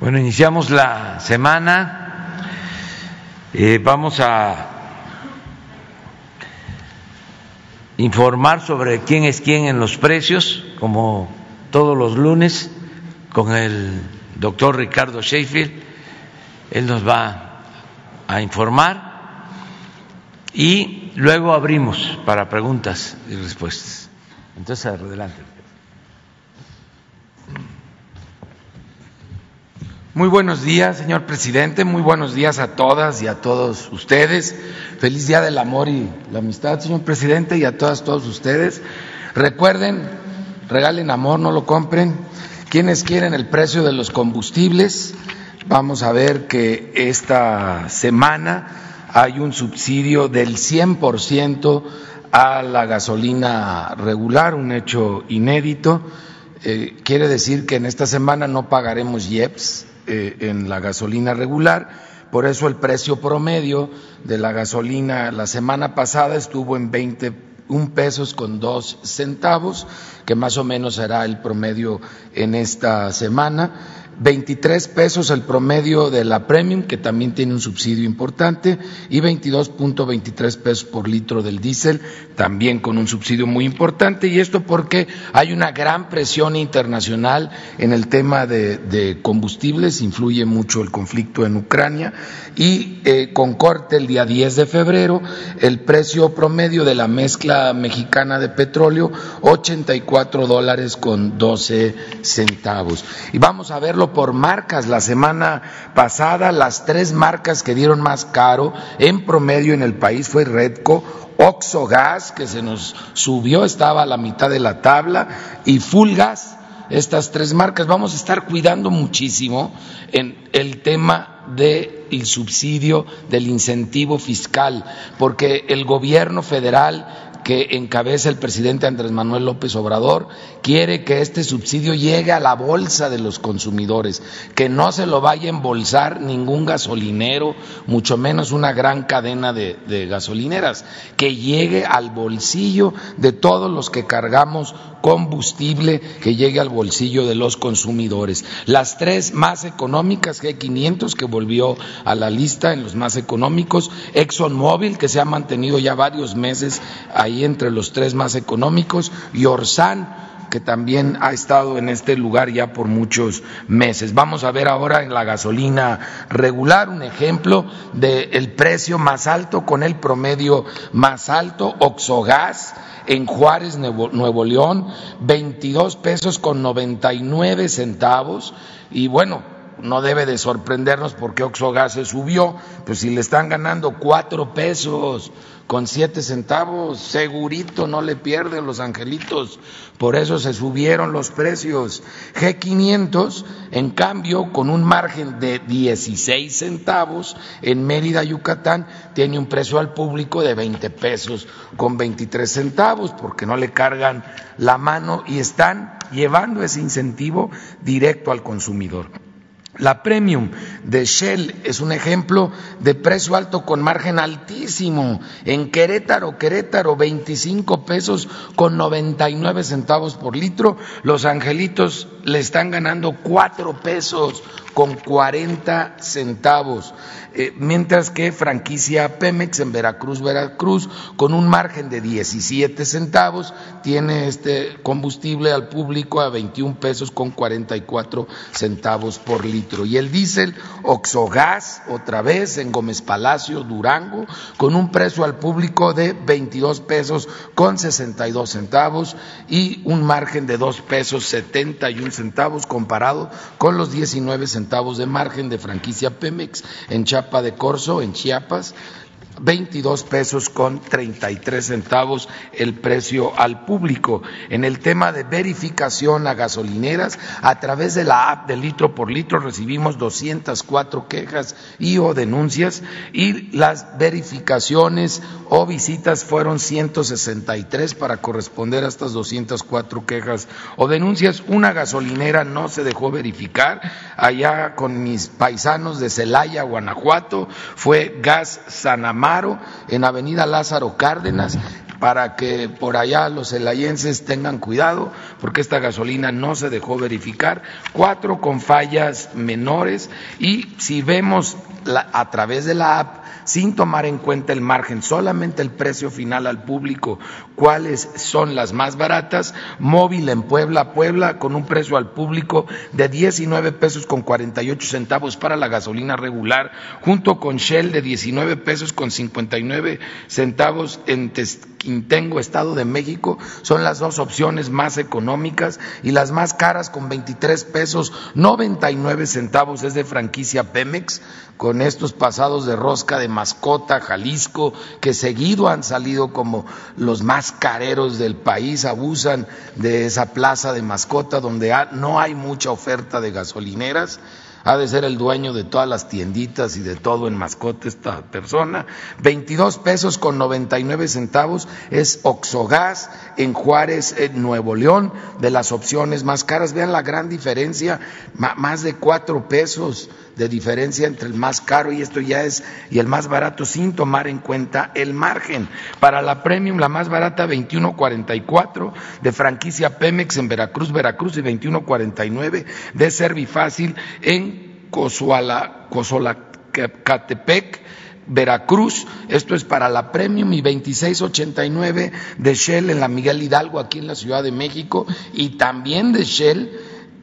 Bueno, iniciamos la semana. Eh, vamos a informar sobre quién es quién en los precios, como todos los lunes, con el doctor Ricardo Sheffield. Él nos va a informar y luego abrimos para preguntas y respuestas. Entonces, adelante. Muy buenos días, señor presidente. Muy buenos días a todas y a todos ustedes. Feliz día del amor y la amistad, señor presidente, y a todas, todos ustedes. Recuerden, regalen amor, no lo compren. Quienes quieren el precio de los combustibles, vamos a ver que esta semana hay un subsidio del 100% a la gasolina regular, un hecho inédito. Eh, quiere decir que en esta semana no pagaremos IEPS, eh, en la gasolina regular. Por eso el precio promedio de la gasolina la semana pasada estuvo en 21 pesos con dos centavos, que más o menos será el promedio en esta semana 23 pesos el promedio de la Premium, que también tiene un subsidio importante, y 22.23 pesos por litro del diésel, también con un subsidio muy importante. Y esto porque hay una gran presión internacional en el tema de, combustibles, influye mucho el conflicto en Ucrania, y eh, con corte el día 10 de febrero, el precio promedio de la mezcla mexicana de petróleo, 84 dólares con 12 centavos. Y vamos a verlo por marcas. La semana pasada las tres marcas que dieron más caro en promedio en el país fue Redco, Oxogas, que se nos subió, estaba a la mitad de la tabla, y Fulgas. Estas tres marcas vamos a estar cuidando muchísimo en el tema del subsidio, del incentivo fiscal, porque el gobierno federal que encabeza el presidente Andrés Manuel López Obrador quiere que este subsidio llegue a la bolsa de los consumidores, que no se lo vaya a embolsar ningún gasolinero, mucho menos una gran cadena de, gasolineras, que llegue al bolsillo de todos los que cargamos combustible, que llegue al bolsillo de los consumidores. Las tres más económicas, G500, que volvió a la lista en los más económicos, ExxonMobil, que se ha mantenido ya varios meses ahí entre los tres más económicos, y Orsan, que también ha estado en este lugar ya por muchos meses. Vamos a ver ahora en la gasolina regular un ejemplo del precio más alto con el promedio más alto, Oxogas en Juárez, Nuevo, León, 22 pesos con 99 centavos y bueno, no debe de sorprendernos porque Oxogas se subió, pues si le están ganando cuatro pesos con siete centavos, segurito no le pierden los angelitos, por eso se subieron los precios. G500, en cambio, con un margen de 16 centavos, en Mérida, Yucatán, tiene un precio al público de 20 pesos con 23 centavos, porque no le cargan la mano y están llevando ese incentivo directo al consumidor. La premium de Shell es un ejemplo de precio alto con margen altísimo. En Querétaro, Querétaro, 25 pesos con 99 centavos por litro. Los angelitos le están ganando 4 pesos con 40 centavos. Eh, mientras que franquicia Pemex en Veracruz, Veracruz, con un margen de 17 centavos, tiene este combustible al público a 21 pesos con 44 centavos por litro. Y el diésel Oxogas, otra vez en Gómez Palacio, Durango, con un precio al público de 22 pesos con 62 centavos y un margen de 2 pesos 71 centavos comparado con los 19 centavos de margen de franquicia Pemex en de Corzo, en Chiapas, 22 pesos con 33 centavos el precio al público. En el tema de verificación a gasolineras, a través de la app de litro por litro recibimos 204 quejas y o denuncias y las verificaciones o visitas fueron 163 para corresponder a estas 204 quejas o denuncias. Una gasolinera no se dejó verificar allá con mis paisanos de Celaya, Guanajuato, fue Gas En Avenida Lázaro Cárdenas para que por allá los celayenses tengan cuidado, porque esta gasolina no se dejó verificar, cuatro con fallas menores y si vemos a través de la app sin tomar en cuenta el margen, solamente el precio final al público, cuáles son las más baratas, móvil en Puebla, Puebla con un precio al público de 19 pesos con 48 centavos para la gasolina regular, junto con Shell de 19 pesos con 59 centavos en Quintengo, Estado de México, son las dos opciones más económicas y las más caras con 23 pesos 99 centavos. Es de franquicia Pemex, estos pasados de rosca de mascota, Jalisco, que seguido han salido como los más careros del país, abusan de esa plaza de mascota donde no hay mucha oferta de gasolineras ha de ser el dueño de todas las tienditas y de todo en mascota esta persona. 22 pesos con 99 centavos es Oxogas en Juárez, en Nuevo León, de las opciones más caras. Vean la gran diferencia, más de cuatro pesos de diferencia entre el más caro y esto ya es y el más barato sin tomar en cuenta el margen. Para la premium la más barata 21.44 de franquicia Pemex en Veracruz, Veracruz y 21.49 de Servifácil en Cozuala, Veracruz, esto es para la Premium y 2689 de Shell en la Miguel Hidalgo aquí en la Ciudad de México y también de Shell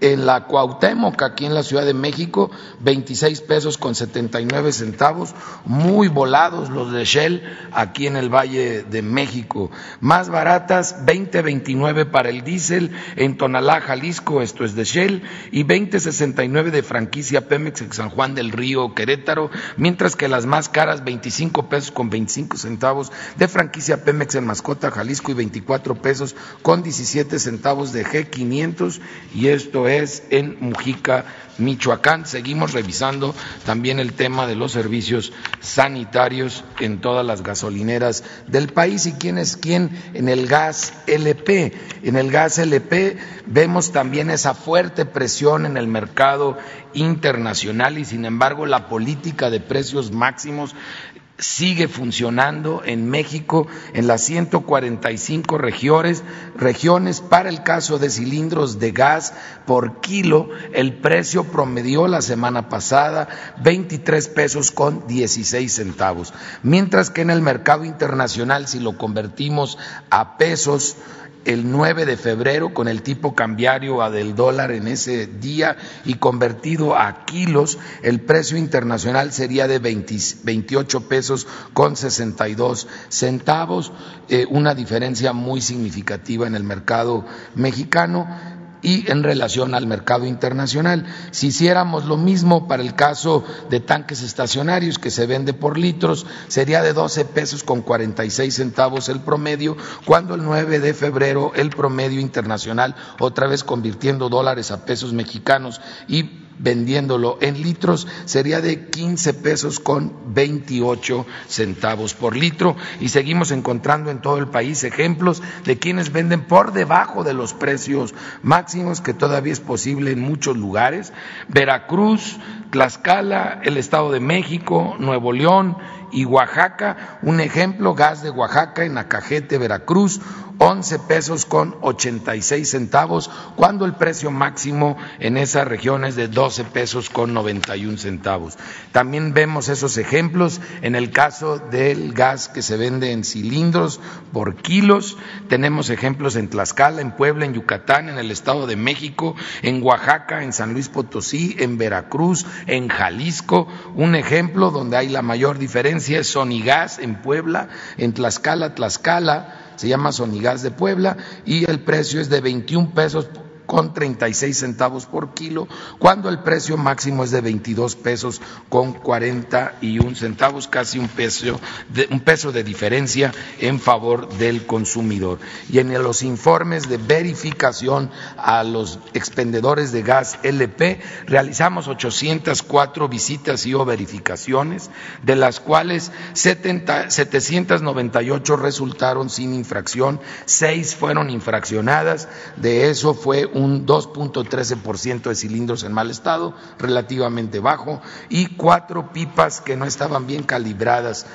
en la Cuauhtémoc, aquí en la Ciudad de México, 26 pesos con 79 centavos, muy volados los de Shell aquí en el Valle de México. Más baratas, 20.29 para el diésel en Tonalá, Jalisco, esto es de Shell, y 20.69 de franquicia Pemex en San Juan del Río, Querétaro, mientras que las más caras, 25 pesos con 25 centavos de franquicia Pemex en Mascota, Jalisco, y 24 pesos con 17 centavos de G500, y esto en Mujica, Michoacán. Seguimos revisando también el tema de los servicios sanitarios en todas las gasolineras del país y quién es quién en el gas LP. En el gas LP vemos también esa fuerte presión en el mercado internacional y sin embargo la política de precios máximos sigue funcionando en México en las 145 regiones, regiones para el caso de cilindros de gas por kilo. El precio promedió la semana pasada 23 pesos con 16 centavos, mientras que en el mercado internacional, si lo convertimos a pesos, el 9 de febrero con el tipo cambiario a del dólar en ese día y convertido a kilos, el precio internacional sería de 28 pesos con 62 centavos, eh, una diferencia muy significativa en el mercado mexicano y en relación al mercado internacional. Si hiciéramos lo mismo para el caso de tanques estacionarios que se vende por litros, sería de 12 pesos con 46 centavos el promedio, cuando el 9 de febrero el promedio internacional, otra vez convirtiendo dólares a pesos mexicanos y vendiéndolo en litros sería de 15 pesos con 28 centavos por litro y seguimos encontrando en todo el país ejemplos de quienes venden por debajo de los precios máximos que todavía es posible en muchos lugares. Veracruz, Tlaxcala, el Estado de México, Nuevo León y Oaxaca. Un ejemplo, gas de Oaxaca en Acajete, Veracruz, 11 pesos con 86 centavos, cuando el precio máximo en esa región es de 12 pesos con 91 centavos. También vemos esos ejemplos en el caso del gas que se vende en cilindros por kilos. Tenemos ejemplos en Tlaxcala, en Puebla, en Yucatán, en el Estado de México, en Oaxaca, en San Luis Potosí, en Veracruz, en Jalisco. Un ejemplo donde hay la mayor diferencia es Sonigas en Puebla, en Tlaxcala, Tlaxcala se llama Sonigas de Puebla y el precio es de 21 pesos con 36 centavos por kilo, cuando el precio máximo es de 22 pesos con 41 centavos, casi un peso de, un peso de diferencia en favor del consumidor. Y en los informes de verificación a los expendedores de gas LP realizamos 804 visitas y o verificaciones, de las cuales 70, 798 resultaron sin infracción, seis fueron infraccionadas, de eso fue un 2.13% de cilindros en mal estado, relativamente bajo, y cuatro pipas que no estaban bien calibradas.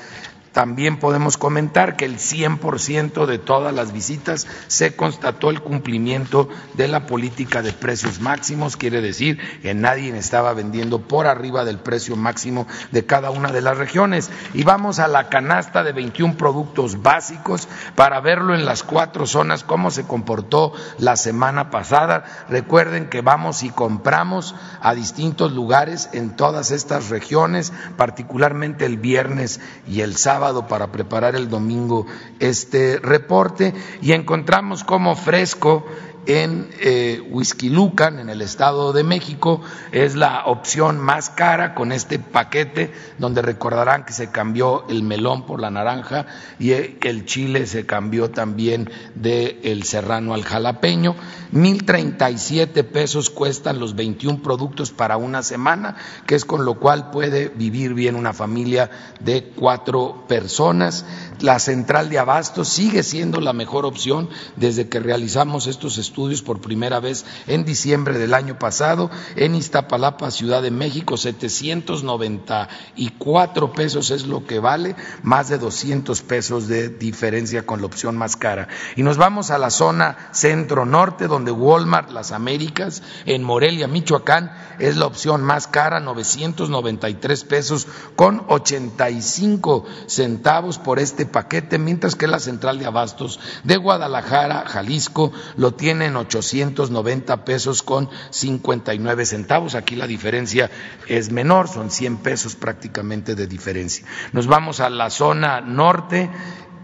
También podemos comentar que el 100% de todas las visitas se constató el cumplimiento de la política de precios máximos, quiere decir que nadie estaba vendiendo por arriba del precio máximo de cada una de las regiones. Y vamos a la canasta de 21 productos básicos para verlo en las cuatro zonas, cómo se comportó la semana pasada. Recuerden que vamos y compramos a distintos lugares en todas estas regiones, particularmente el viernes y el sábado para preparar el domingo este reporte y encontramos como fresco en eh, Lucan, en el Estado de México, es la opción más cara con este paquete, donde recordarán que se cambió el melón por la naranja y el chile se cambió también del el serrano al jalapeño. Mil treinta y siete pesos cuestan los 21 productos para una semana, que es con lo cual puede vivir bien una familia de cuatro personas. La central de abastos sigue siendo la mejor opción desde que realizamos estos estudios por primera vez en diciembre del año pasado. En Iztapalapa, Ciudad de México, 794 pesos es lo que vale, más de 200 pesos de diferencia con la opción más cara. Y nos vamos a la zona centro-norte, donde Walmart Las Américas, en Morelia, Michoacán, es la opción más cara, 993 pesos con 85 centavos por este paquete, mientras que la central de abastos de Guadalajara, Jalisco, lo tiene en 890 pesos con 59 centavos. Aquí la diferencia es menor, son 100 pesos prácticamente de diferencia. Nos vamos a la zona norte.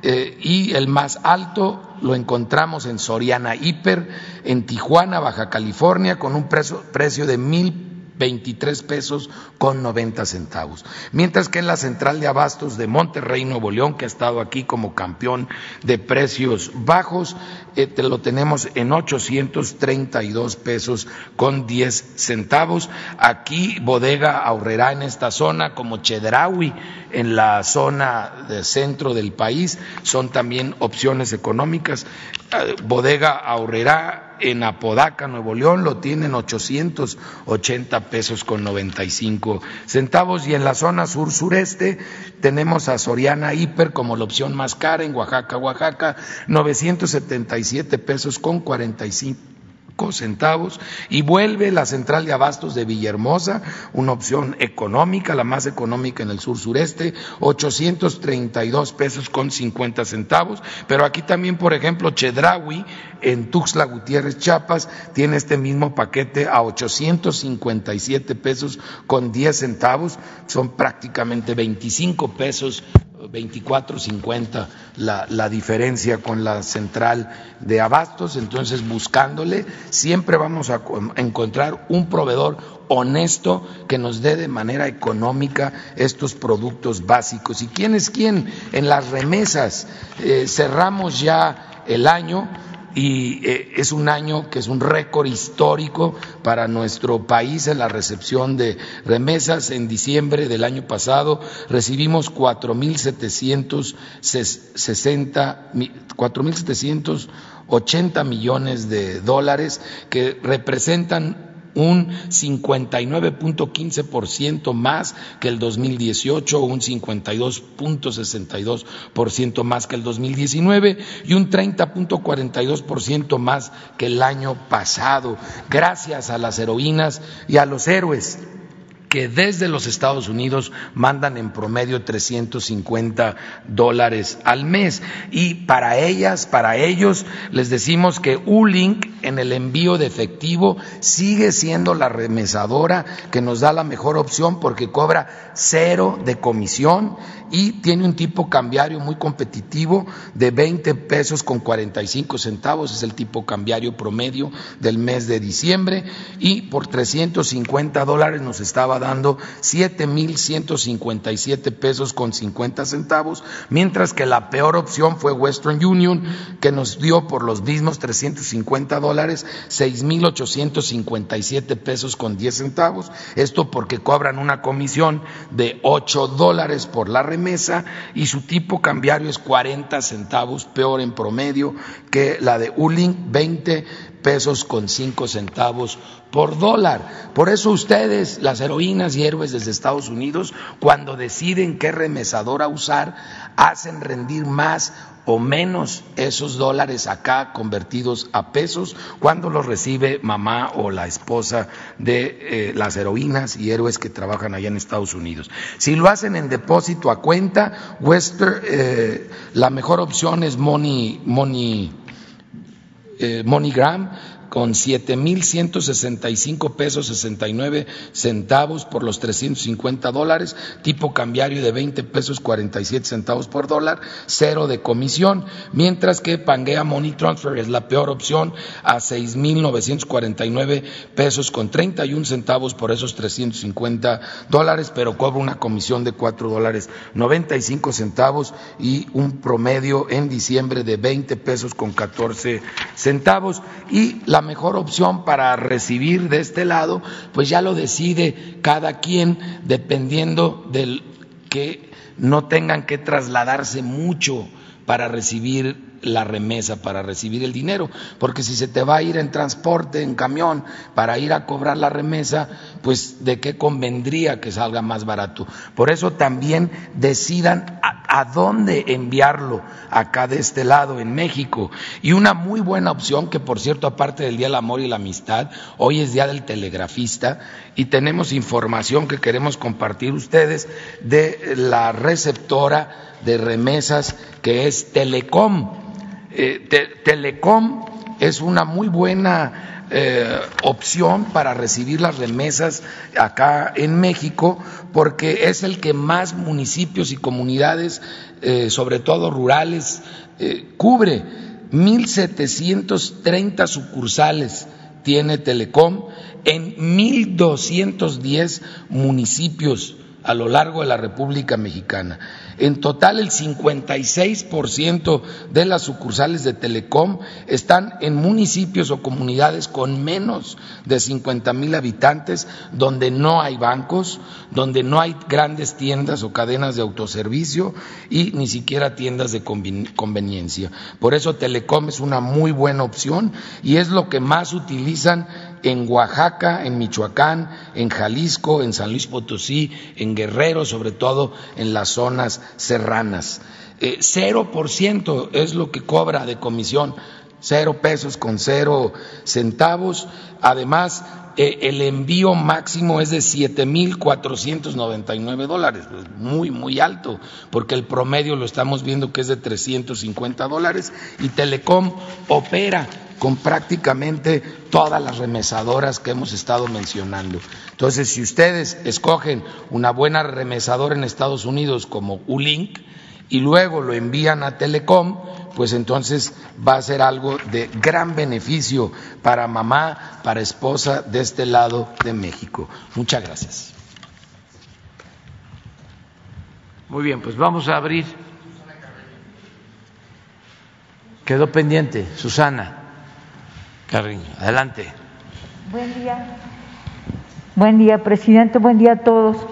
Eh, y el más alto lo encontramos en Soriana Hiper, en Tijuana, Baja California, con un precio, precio de mil 23 pesos con 90 centavos. Mientras que en la central de abastos de Monterrey, Nuevo León, que ha estado aquí como campeón de precios bajos, eh, lo tenemos en 832 pesos con 10 centavos. Aquí Bodega ahorrará en esta zona como Chedraui en la zona de centro del país, son también opciones económicas. Eh, Bodega ahorrará en Apodaca, Nuevo León, lo tienen 880 pesos con 95 centavos. Y en la zona sur-sureste tenemos a Soriana Hiper como la opción más cara en Oaxaca, Oaxaca, 977 pesos con 45 centavos y vuelve la central de abastos de Villahermosa, una opción económica, la más económica en el sur sureste, 832 pesos con 50 centavos, pero aquí también, por ejemplo, Chedraui en Tuxtla Gutiérrez, Chiapas, tiene este mismo paquete a 857 pesos con 10 centavos, son prácticamente 25 pesos 24.50 la, la diferencia con la central de abastos, entonces buscándole siempre vamos a encontrar un proveedor honesto que nos dé de manera económica estos productos básicos. ¿Y quién es quién? En las remesas eh, cerramos ya el año y eh, es un año que es un récord histórico para nuestro país en la recepción de remesas. En diciembre del año pasado recibimos 4.760 4.780 millones de dólares que representan un 59.15% más que el 2018, un 52.62% más que el 2019 y un 30.42% más que el año pasado, gracias a las heroínas y a los héroes que desde los Estados Unidos mandan en promedio 350 dólares al mes. Y para ellas, para ellos, les decimos que U-Link en el envío de efectivo sigue siendo la remesadora que nos da la mejor opción porque cobra cero de comisión y tiene un tipo cambiario muy competitivo de 20 pesos con 45 centavos, es el tipo cambiario promedio del mes de diciembre y por 350 dólares nos estaba dando 7.157 pesos con 50 centavos, mientras que la peor opción fue Western Union que nos dio por los mismos 350 dólares 6.857 pesos con 10 centavos, esto porque cobran una comisión de 8 dólares por la remesa y su tipo cambiario es 40 centavos peor en promedio que la de Uling, 20 pesos con cinco centavos por dólar. Por eso ustedes, las heroínas y héroes desde Estados Unidos, cuando deciden qué remesadora usar, hacen rendir más o menos esos dólares acá convertidos a pesos cuando los recibe mamá o la esposa de eh, las heroínas y héroes que trabajan allá en Estados Unidos. Si lo hacen en depósito a cuenta, Western, eh, la mejor opción es Money, Money, eh, MoneyGram con 7.165 pesos 69 centavos por los 350 dólares, tipo cambiario de 20 pesos 47 centavos por dólar, cero de comisión, mientras que Pangea Money Transfer es la peor opción a 6.949 pesos con 31 centavos por esos 350 dólares, pero cobra una comisión de 4 dólares 95 centavos y un promedio en diciembre de 20 pesos con 14 centavos. Y la mejor opción para recibir de este lado, pues ya lo decide cada quien dependiendo del que no tengan que trasladarse mucho para recibir la remesa para recibir el dinero, porque si se te va a ir en transporte, en camión, para ir a cobrar la remesa, pues de qué convendría que salga más barato. Por eso también decidan a, dónde enviarlo acá de este lado, en México. Y una muy buena opción, que por cierto, aparte del Día del Amor y la Amistad, hoy es Día del Telegrafista y tenemos información que queremos compartir ustedes de la receptora de remesas que es Telecom eh, Telecom es una muy buena eh, opción para recibir las remesas acá en México porque es el que más municipios y comunidades, eh, sobre todo rurales, cubre. 1.730 sucursales tiene Telecom en 1.210 municipios a lo largo de la República Mexicana. En total, el 56% de las sucursales de Telecom están en municipios o comunidades con menos de 50 mil habitantes, donde no hay bancos, donde no hay grandes tiendas o cadenas de autoservicio y ni siquiera tiendas de conveniencia. Por eso Telecom es una muy buena opción y es lo que más utilizan en Oaxaca, en Michoacán, en Jalisco, en San Luis Potosí, en Guerrero, sobre todo en las zonas serranas. Eh, cero por ciento es lo que cobra de comisión, cero pesos con cero centavos. Además, eh, el envío máximo es de siete mil cuatrocientos noventa y nueve dólares, pues, muy, muy alto, porque el promedio lo estamos viendo que es de 350 dólares y Telecom opera con prácticamente todas las remesadoras que hemos estado mencionando. Entonces, si ustedes escogen una buena remesadora en Estados Unidos como Ulink y luego lo envían a Telecom, pues entonces va a ser algo de gran beneficio para mamá, para esposa de este lado de México. Muchas gracias. Muy bien, pues vamos a abrir. Quedó pendiente, Susana. Carriño, adelante. Buen día. Buen día, presidente. Buen día a todos.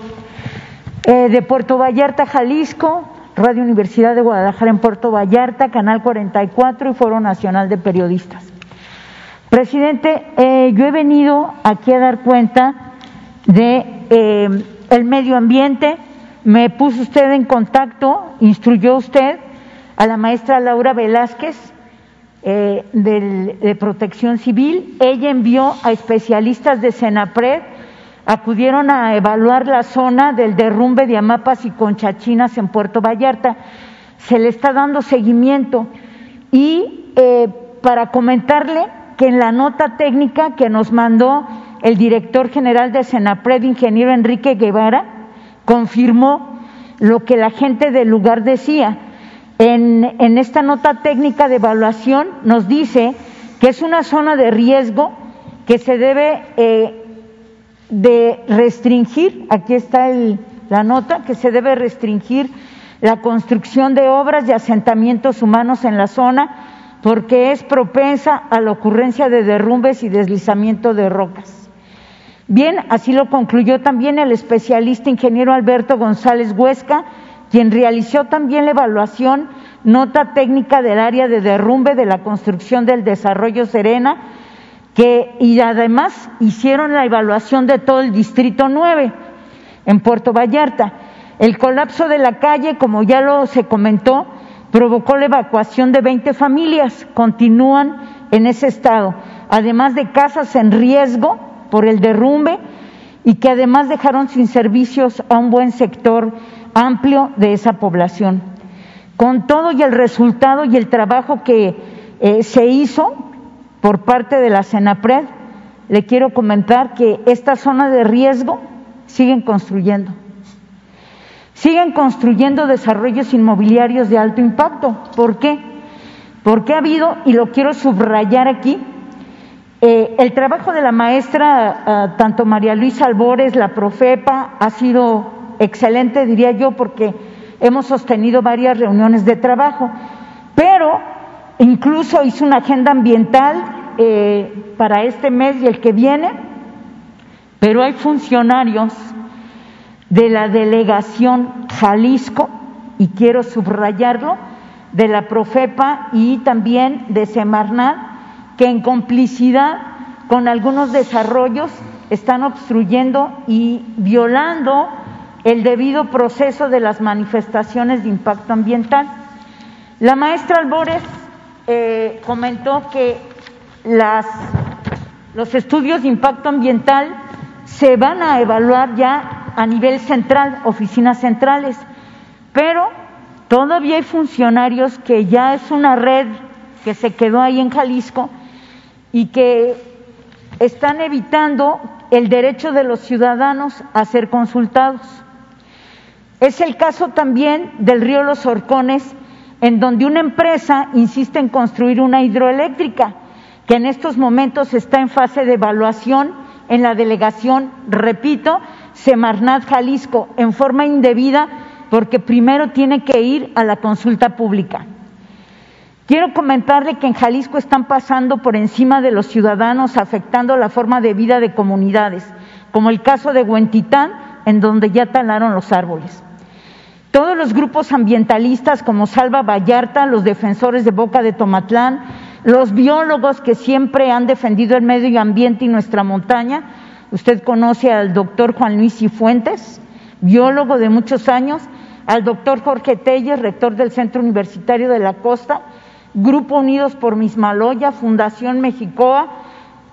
Eh, de Puerto Vallarta, Jalisco, Radio Universidad de Guadalajara en Puerto Vallarta, Canal 44 y Foro Nacional de Periodistas. Presidente, eh, yo he venido aquí a dar cuenta de eh, el medio ambiente. Me puso usted en contacto, instruyó usted a la maestra Laura Velázquez, eh, de Protección Civil. Ella envió a especialistas de Senapred, acudieron a evaluar la zona del derrumbe de Amapas y Conchachinas en Puerto Vallarta. Se le está dando seguimiento y eh, para comentarle que en la nota técnica que nos mandó el director general de Senapred, ingeniero Enrique Guevara, confirmó lo que la gente del lugar decía en, esta nota técnica de evaluación nos dice que es una zona de riesgo que se debe eh, de restringir, aquí está la nota, que se debe restringir la construcción de obras y asentamientos humanos en la zona porque es propensa a la ocurrencia de derrumbes y deslizamiento de rocas. Bien, así lo concluyó también el especialista ingeniero Alberto González Huesca, quien realizó también la evaluación, nota técnica del área de derrumbe de la construcción del desarrollo Serena, que, y además hicieron la evaluación de todo el Distrito 9 en Puerto Vallarta. El colapso de la calle, como ya lo se comentó, provocó la evacuación de 20 familias, continúan en ese estado, además de casas en riesgo por el derrumbe y que además dejaron sin servicios a un buen sector amplio de esa población. Con todo y el resultado y el trabajo que eh, se hizo por parte de la Senapred, le quiero comentar que esta zona de riesgo siguen construyendo. Siguen construyendo desarrollos inmobiliarios de alto impacto. ¿Por qué? Porque ha habido, y lo quiero subrayar aquí, eh, el trabajo de la maestra, ah, tanto María Luisa Albores, la Profepa, ha sido excelente, diría yo, porque hemos sostenido varias reuniones de trabajo, pero incluso hizo una agenda ambiental eh, para este mes y el que viene, pero hay funcionarios de la delegación Jalisco, y quiero subrayarlo, de la Profepa y también de Semarnat, que en complicidad con algunos desarrollos están obstruyendo y violando el debido proceso de las manifestaciones de impacto ambiental. La maestra Albores eh, comentó que los estudios de impacto ambiental se van a evaluar ya a nivel central, oficinas centrales, pero todavía hay funcionarios que ya es una red que se quedó ahí en Jalisco y que están evitando el derecho de los ciudadanos a ser consultados. Es el caso también del río Los Horcones, en donde una empresa insiste en construir una hidroeléctrica que en estos momentos está en fase de evaluación en la delegación, repito, Semarnat Jalisco, en forma indebida, porque primero tiene que ir a la consulta pública. Quiero comentarle que en Jalisco están pasando por encima de los ciudadanos, afectando la forma de vida de comunidades, como el caso de Huentitán, en donde ya talaron los árboles. Todos los grupos ambientalistas como Salva Vallarta, los defensores de Boca de Tomatlán, los biólogos que siempre han defendido el medio ambiente y nuestra montaña. Usted conoce al doctor Juan Luis Cifuentes, biólogo de muchos años, al doctor Jorge Telles, rector del Centro Universitario de la Costa, Grupo Unidos por Mismaloya, Fundación Mexicoa,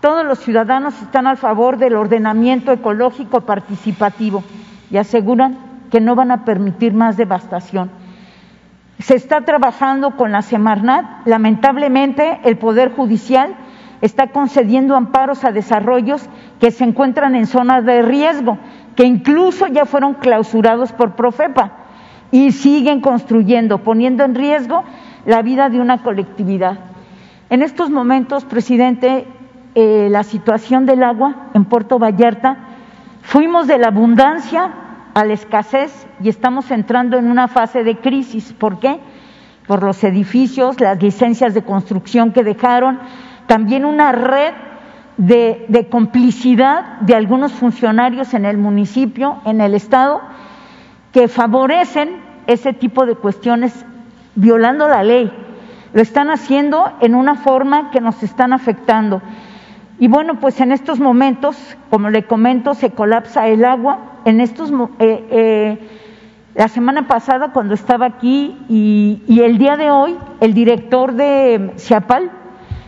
todos los ciudadanos están a favor del ordenamiento ecológico participativo. Y aseguran que no van a permitir más devastación. Se está trabajando con la Semarnat. Lamentablemente, el Poder Judicial está concediendo amparos a desarrollos que se encuentran en zonas de riesgo, que incluso ya fueron clausurados por Profepa y siguen construyendo, poniendo en riesgo la vida de una colectividad. En estos momentos, presidente, eh, la situación del agua en Puerto Vallarta, fuimos de la abundancia a la escasez y estamos entrando en una fase de crisis. ¿Por qué? Por los edificios, las licencias de construcción que dejaron, también una red de, de complicidad de algunos funcionarios en el municipio, en el Estado, que favorecen ese tipo de cuestiones violando la ley. Lo están haciendo en una forma que nos están afectando. Y bueno, pues en estos momentos, como le comento, se colapsa el agua. En estos, eh, eh, la semana pasada cuando estaba aquí y, el día de hoy, el director de Ciapal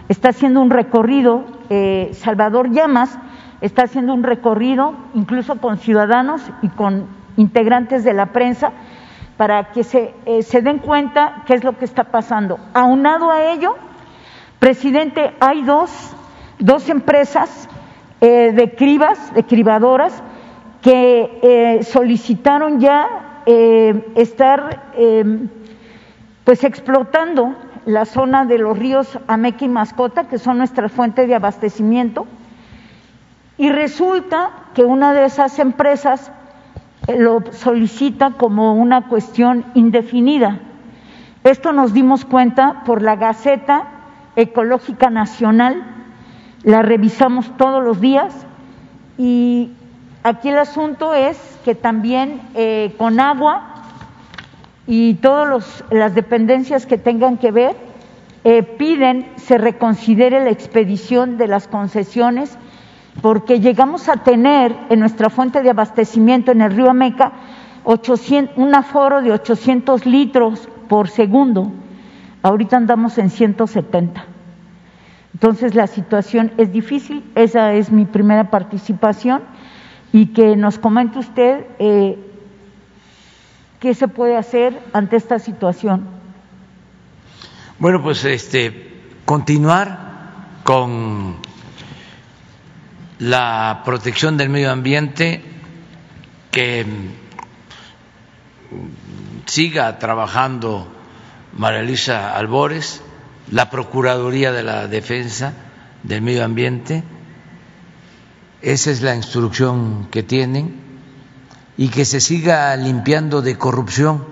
está haciendo un recorrido, eh, Salvador Llamas está haciendo un recorrido, incluso con ciudadanos y con integrantes de la prensa, para que se, se den cuenta qué es lo que está pasando. Aunado a ello, presidente, hay dos dos empresas eh, de cribas, de cribadoras, que eh, solicitaron ya eh, estar pues explotando la zona de los ríos Ameca y Mascota, que son nuestra fuente de abastecimiento, y resulta que una de esas empresas lo solicita como una cuestión indefinida. Esto nos dimos cuenta por la Gaceta Ecológica Nacional, la revisamos todos los días y aquí el asunto es que también eh, con agua y todas las dependencias que tengan que ver eh, piden se reconsidere la expedición de las concesiones porque llegamos a tener en nuestra fuente de abastecimiento en el río Ameca 800, un aforo de 800 litros por segundo. Ahorita andamos en 170. Entonces la situación es difícil, esa es mi primera participación y que nos comente usted eh, qué se puede hacer ante esta situación. Bueno, pues este continuar con la protección del medio ambiente, que siga trabajando María Luisa Albores, la Procuraduría de la Defensa del Medio Ambiente, esa es la instrucción que tienen, y que se siga limpiando de corrupción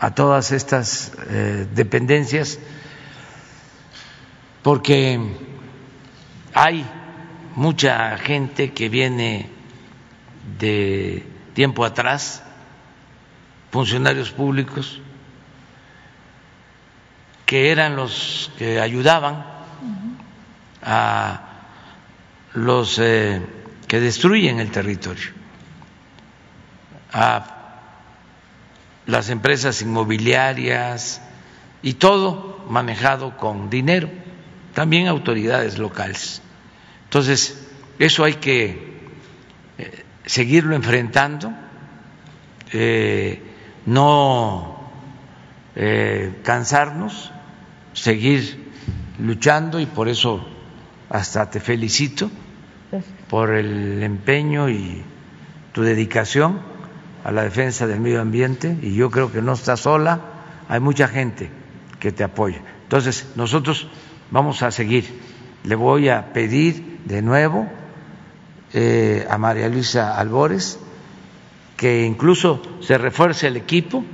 a todas estas eh, dependencias, porque hay mucha gente que viene de tiempo atrás, funcionarios públicos, que eran los que ayudaban a los eh, que destruyen el territorio, a las empresas inmobiliarias y todo manejado con dinero, también autoridades locales. Entonces, eso hay que eh, seguirlo enfrentando, eh, no cansarnos, seguir luchando y por eso hasta te felicito por el empeño y tu dedicación a la defensa del medio ambiente y yo creo que no estás sola, hay mucha gente que te apoya. Entonces, nosotros vamos a seguir. Le voy a pedir de nuevo eh, a María Luisa Albores que incluso se refuerce el equipo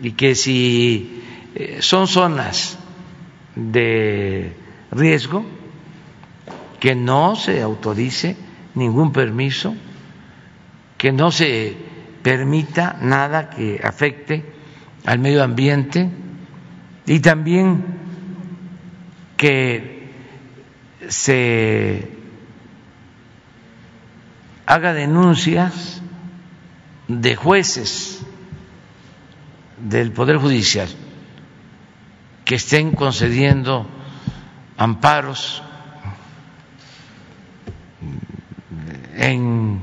y que si eh, son zonas de riesgo, que no se autorice ningún permiso, que no se permita nada que afecte al medio ambiente y también que se haga denuncias de jueces del Poder Judicial que estén concediendo amparos en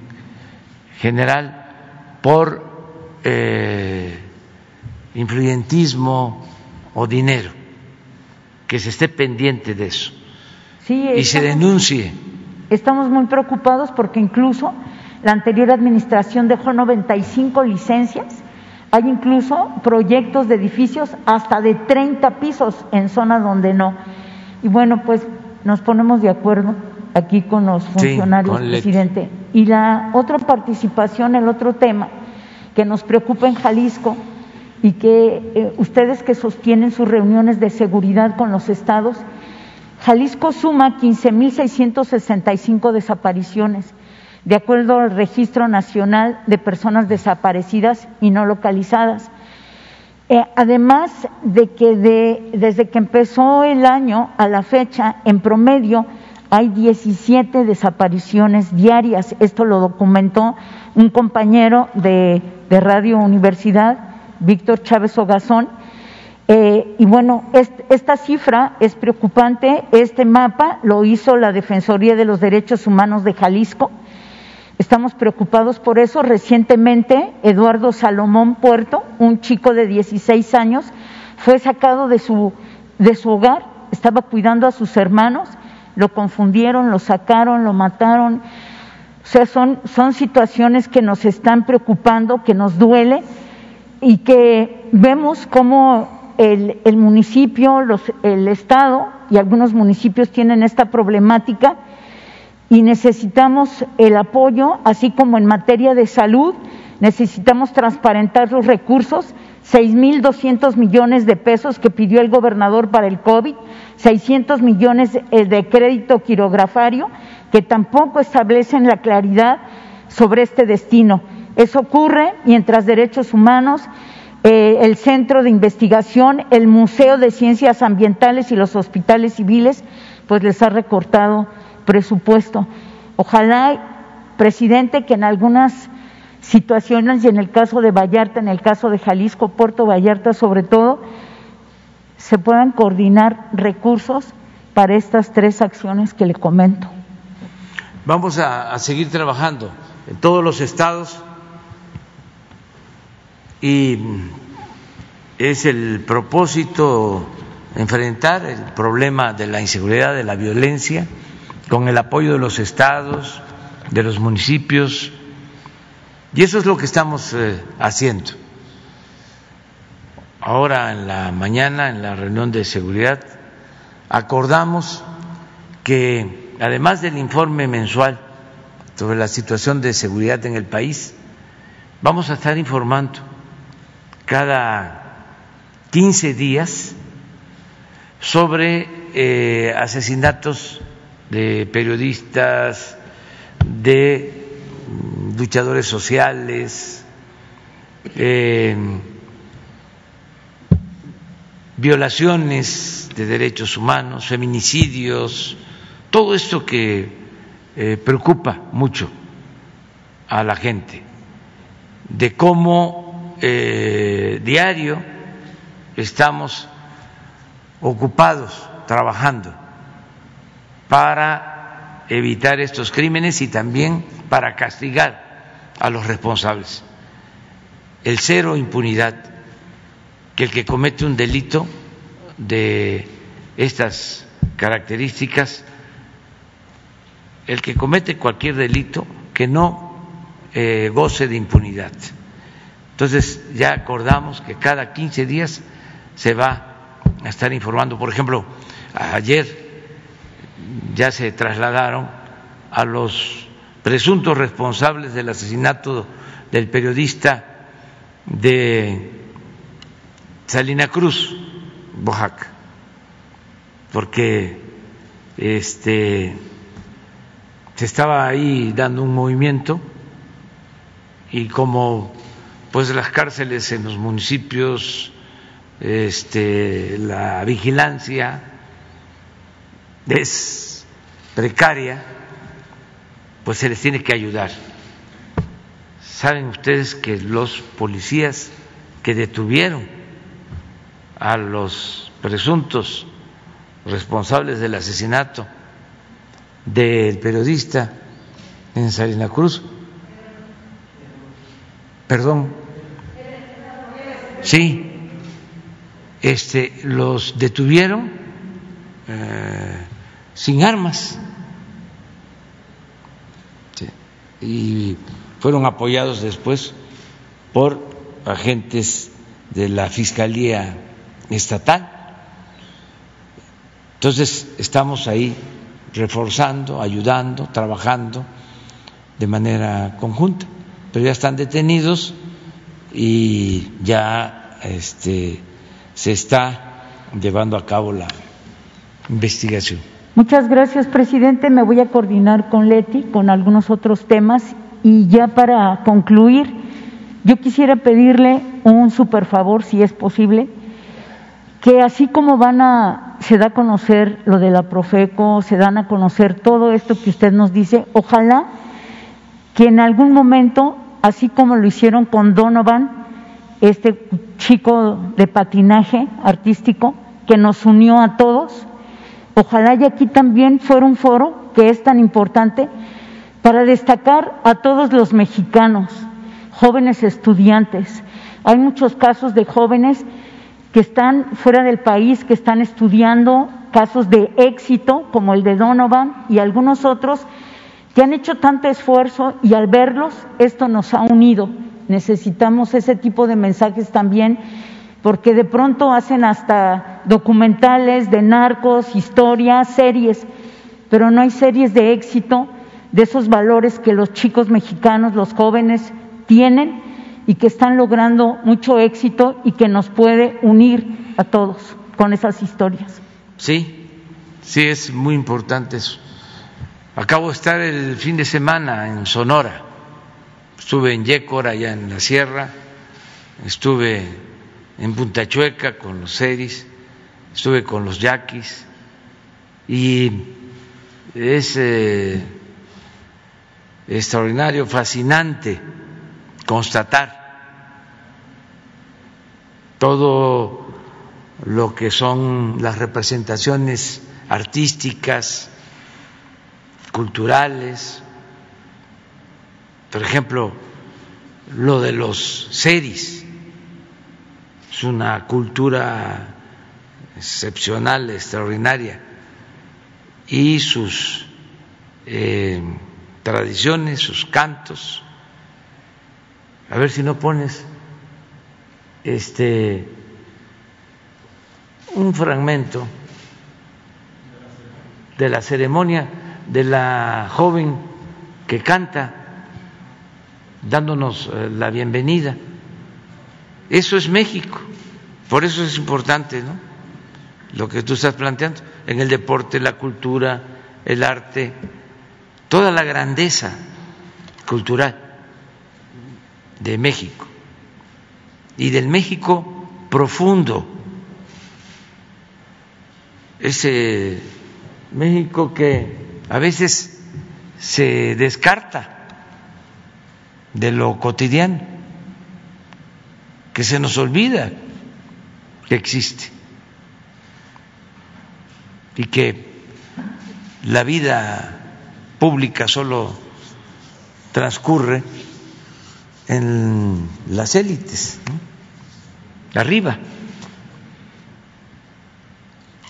general por eh, influyentismo o dinero, que se esté pendiente de eso y se denuncie. Estamos muy preocupados porque incluso la anterior administración dejó 95 licencias. Hay incluso proyectos de edificios hasta de 30 pisos en zonas donde no. Y bueno, pues nos ponemos de acuerdo aquí con los funcionarios, presidente. Y la otra participación, el otro tema que nos preocupa en Jalisco y que eh, ustedes que sostienen sus reuniones de seguridad con los estados, Jalisco suma 15.665 desapariciones, de acuerdo al Registro Nacional de Personas Desaparecidas y No Localizadas. Eh, además de que desde que empezó el año a la fecha, en promedio, hay 17 desapariciones diarias. Esto lo documentó un compañero de, Radio Universidad, Víctor Chávez Ogazón, eh, y bueno, esta cifra es preocupante. Este mapa lo hizo la Defensoría de los Derechos Humanos de Jalisco. Estamos preocupados por eso. Recientemente, Eduardo Salomón Puerto, un chico de 16 años, fue sacado de su, de su hogar, estaba cuidando a sus hermanos, lo confundieron, lo sacaron, lo mataron. O sea, son, son situaciones que nos están preocupando, que nos duele y que vemos cómo el, municipio, el Estado y algunos municipios tienen esta problemática y necesitamos el apoyo, así como en materia de salud, necesitamos transparentar los recursos, 6.200 millones de pesos que pidió el gobernador para el COVID, 600 millones eh, de crédito quirografario que tampoco establecen la claridad sobre este destino. Eso ocurre mientras derechos humanos eh, el Centro de Investigación, el Museo de Ciencias Ambientales y los hospitales civiles, pues les ha recortado presupuesto. Ojalá, presidente, que en algunas situaciones y en el caso de Vallarta, en el caso de Jalisco, Puerto Vallarta sobre todo, se puedan coordinar recursos para estas tres acciones que le comento. Vamos a, seguir trabajando en todos los estados y es el propósito enfrentar el problema de la inseguridad, de la violencia, con el apoyo de los estados, de los municipios, y eso es lo que estamos eh, haciendo. Ahora en la mañana, en la reunión de seguridad, acordamos que además del informe mensual sobre la situación de seguridad en el país, vamos a estar informando cada 15 días sobre eh, asesinatos de periodistas, de luchadores sociales, eh, violaciones de derechos humanos, feminicidios, todo esto que eh, preocupa mucho a la gente, de cómo eh, diario estamos ocupados trabajando para evitar estos crímenes y también para castigar a los responsables. El cero impunidad, que el que comete un delito de estas características, el que comete cualquier delito, que no eh, goce de impunidad. Entonces ya acordamos que cada 15 días se va a estar informando. Por ejemplo, ayer ya se trasladaron a los presuntos responsables del asesinato del periodista de Salina Cruz, Oaxaca, porque este se estaba ahí dando un movimiento y como pues las cárceles en los municipios este la vigilancia es precaria pues se les tiene que ayudar. Saben ustedes que los policías que detuvieron a los presuntos responsables del asesinato del periodista en Salina Cruz, perdón, sí, este, los detuvieron eh, sin armas y fueron apoyados después por agentes de la Fiscalía Estatal. Entonces, estamos ahí reforzando, ayudando, trabajando de manera conjunta, pero ya están detenidos y ya este, se está llevando a cabo la investigación. Muchas gracias, presidente. Me voy a coordinar con Leti con algunos otros temas y ya para concluir, yo quisiera pedirle un super favor, si es posible, que así como van a se da a conocer lo de la Profeco, se dan a conocer todo esto que usted nos dice, ojalá que en algún momento, así como lo hicieron con Donovan, este chico de patinaje artístico que nos unió a todos, Ojalá y aquí también fuera un foro que es tan importante para destacar a todos los mexicanos, jóvenes estudiantes. Hay muchos casos de jóvenes que están fuera del país, que están estudiando, casos de éxito como el de Donovan y algunos otros que han hecho tanto esfuerzo y al verlos esto nos ha unido. Necesitamos ese tipo de mensajes también porque de pronto hacen hasta documentales de narcos, historias, series, pero no hay series de éxito de esos valores que los chicos mexicanos, los jóvenes tienen y que están logrando mucho éxito y que nos puede unir a todos con esas historias. Sí, sí, es muy importante eso. Acabo de estar el fin de semana en Sonora, estuve en Yécora, allá en la sierra, estuve en Punta Chueca con los seris, estuve con los yaquis y es eh, extraordinario, fascinante constatar todo lo que son las representaciones artísticas, culturales, por ejemplo, lo de los seris, es una cultura excepcional, extraordinaria, y sus eh, tradiciones, sus cantos. A ver si no pones este un fragmento de la ceremonia de la joven que canta dándonos eh, la bienvenida. Eso es México, por eso es importante, ¿no? Lo que tú estás planteando, en el deporte, la cultura, el arte, toda la grandeza cultural de México y del México profundo, ese México que a veces se descarta de lo cotidiano, que se nos olvida que existe y que la vida pública solo transcurre en las élites, arriba,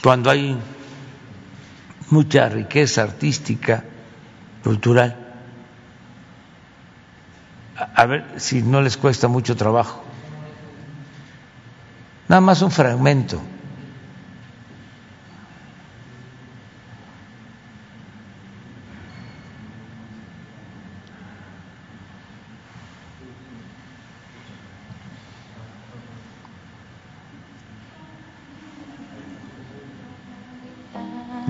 cuando hay mucha riqueza artística, cultural. A ver si no les cuesta mucho trabajo. Nada más un fragmento.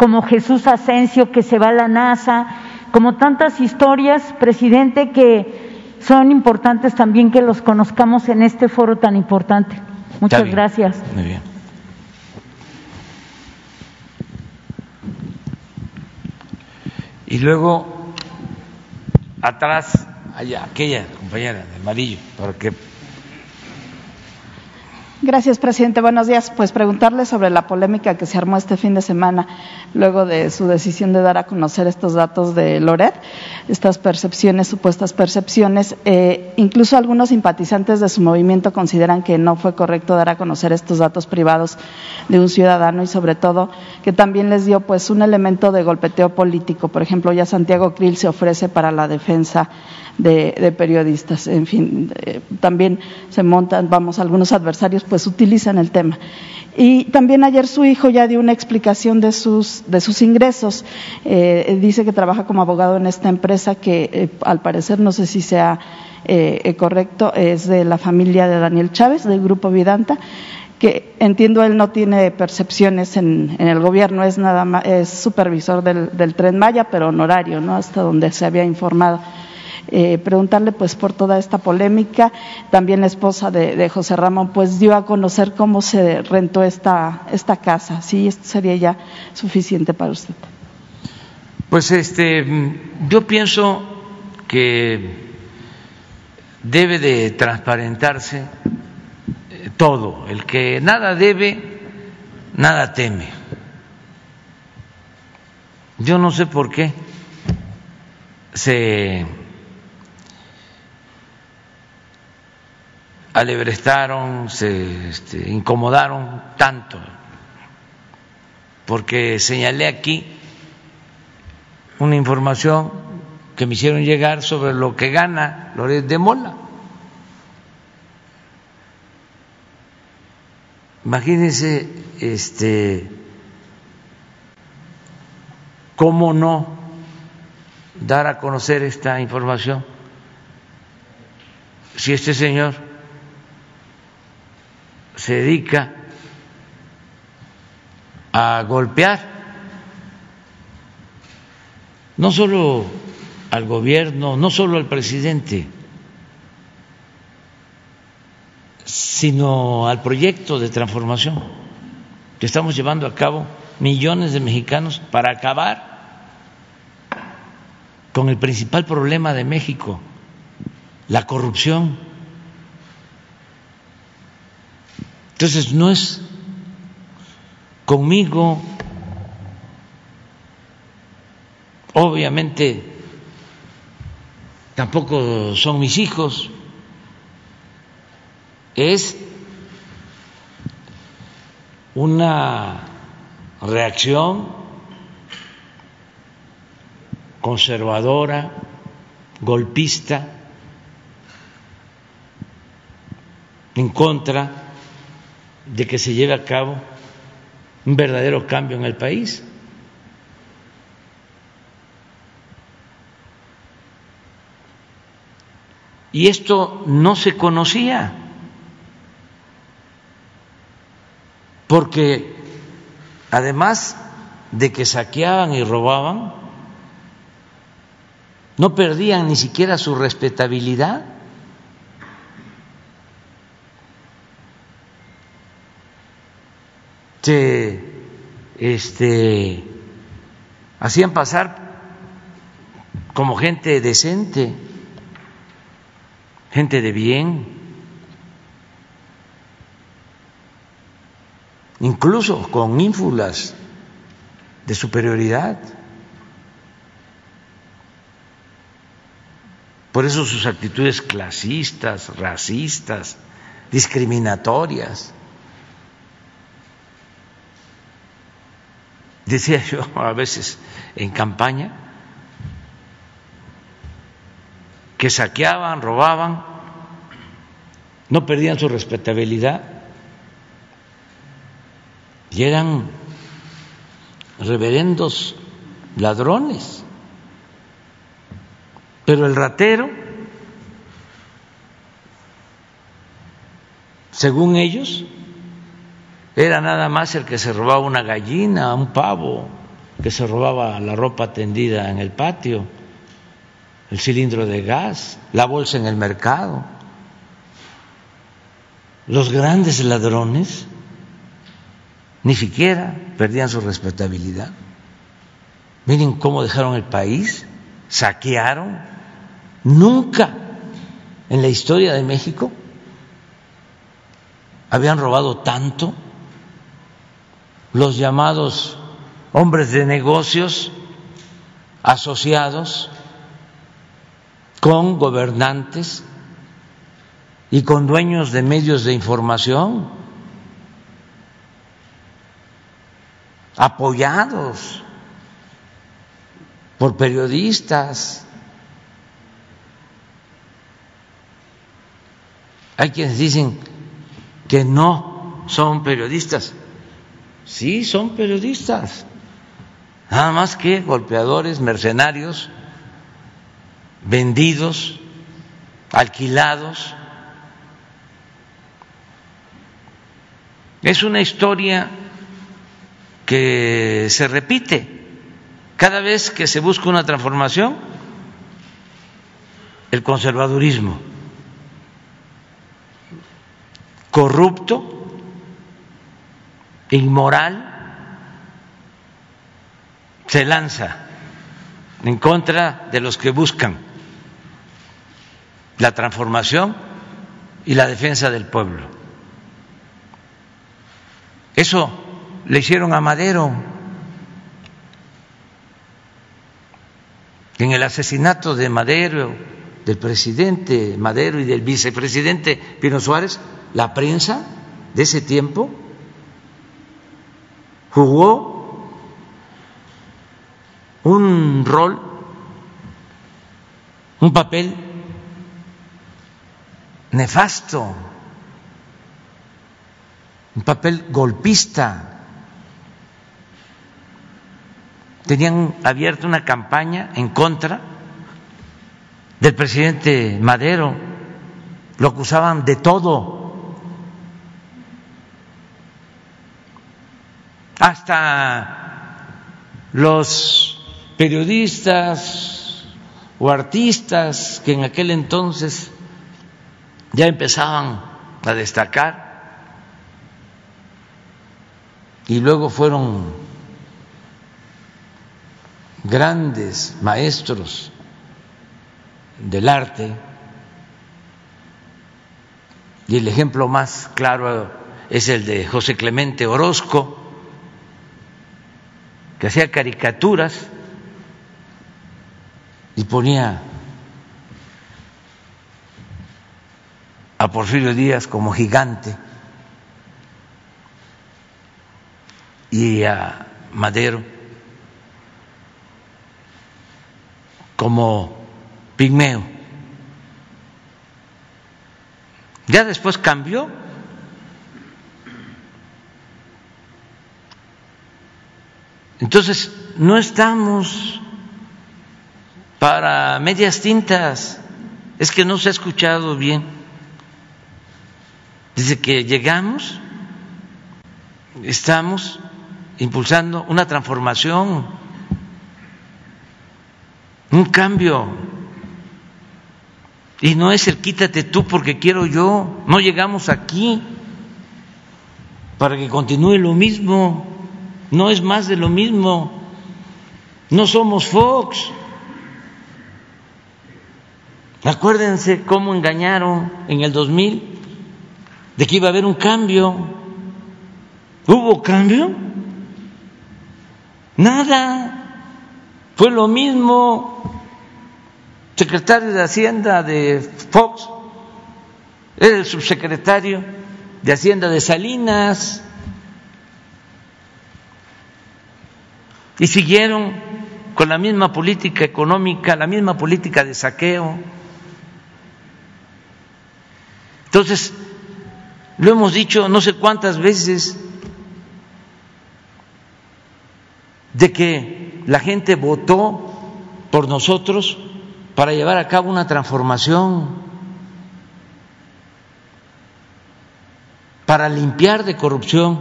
como Jesús Asensio que se va a la NASA, como tantas historias, presidente, que son importantes también que los conozcamos en este foro tan importante. Muchas gracias. Muy bien. Y luego, atrás, allá, aquella compañera de amarillo, para que Gracias, presidente. Buenos días. Pues preguntarle sobre la polémica que se armó este fin de semana luego de su decisión de dar a conocer estos datos de Loret, estas percepciones, supuestas percepciones. Eh, incluso algunos simpatizantes de su movimiento consideran que no fue correcto dar a conocer estos datos privados de un ciudadano y sobre todo que también les dio pues un elemento de golpeteo político. Por ejemplo, ya Santiago Krill se ofrece para la defensa de, periodistas. En fin, eh, también se montan, vamos, algunos adversarios pues utilizan el tema. Y también ayer su hijo ya dio una explicación de sus, de sus ingresos. Eh, dice que trabaja como abogado en esta empresa que eh, al parecer no sé si sea correcto, es de la familia de Daniel Chávez, del grupo Vidanta que entiendo él no tiene percepciones en, el gobierno, es nada más, es supervisor del, Tren Maya, pero honorario, ¿no? Hasta donde se había informado. Eh, preguntarle pues por toda esta polémica. También la esposa de, José Ramón pues dio a conocer cómo se rentó esta, esta casa. Sí, esto sería ya suficiente para usted. Pues este, yo pienso que debe de transparentarse eh, todo. El que nada debe, nada teme. Yo no sé por qué se alebrestaron, se este, incomodaron tanto, porque señalé aquí una información que me hicieron llegar sobre lo que gana Loret de Mola. Imagínense este cómo no dar a conocer esta información si este señor se dedica a golpear no solo al gobierno, no solo al presidente, sino al proyecto de transformación que estamos llevando a cabo millones de mexicanos para acabar con el principal problema de México, la corrupción. Entonces no es conmigo, obviamente tampoco son mis hijos, es una reacción conservadora, golpista, en contra de que se lleve a cabo un verdadero cambio en el país. Y esto no se conocía, porque además de que saqueaban y robaban, no perdían ni siquiera su respetabilidad. Se este, hacían pasar como gente decente gente de bien, incluso con ínfulas de superioridad. Por eso sus actitudes clasistas, racistas, discriminatorias. Decía yo a veces en campaña, que saqueaban, robaban, no perdían su respetabilidad y eran reverendos ladrones. Pero el ratero, según ellos, era nada más el que se robaba una gallina, un pavo, que se robaba la ropa tendida en el patio el cilindro de gas, la bolsa en el mercado. Los grandes ladrones ni siquiera perdían su respetabilidad. Miren cómo dejaron el país, saquearon. Nunca en la historia de México habían robado tanto los llamados hombres de negocios asociados con gobernantes y con dueños de medios de información, apoyados por periodistas. Hay quienes dicen que no son periodistas. Sí, son periodistas. Nada más que golpeadores, mercenarios, vendidos, alquilados. Es una historia que se repite. Cada vez que se busca una transformación, el conservadurismo corrupto, inmoral, se lanza en contra de los que buscan la transformación y la defensa del pueblo. Eso le hicieron a Madero en el asesinato de Madero, del presidente Madero y del vicepresidente Pino Suárez, la prensa de ese tiempo jugó un rol, un papel nefasto, un papel golpista. Tenían abierta una campaña en contra del presidente Madero, lo acusaban de todo. Hasta los periodistas o artistas que en aquel entonces ya empezaban a destacar y luego fueron grandes maestros del arte. Y el ejemplo más claro es el de José Clemente Orozco, que hacía caricaturas y ponía a Porfirio Díaz como gigante y a Madero como pigmeo. Ya después cambió. Entonces, no estamos para medias tintas. Es que no se ha escuchado bien. Desde que llegamos, estamos impulsando una transformación, un cambio. Y no es el quítate tú porque quiero yo. No llegamos aquí para que continúe lo mismo. No es más de lo mismo. No somos Fox. Acuérdense cómo engañaron en el 2000 de que iba a haber un cambio. ¿Hubo cambio? Nada. Fue lo mismo. Secretario de Hacienda de Fox, era el subsecretario de Hacienda de Salinas. Y siguieron con la misma política económica, la misma política de saqueo. Entonces, lo hemos dicho no sé cuántas veces de que la gente votó por nosotros para llevar a cabo una transformación, para limpiar de corrupción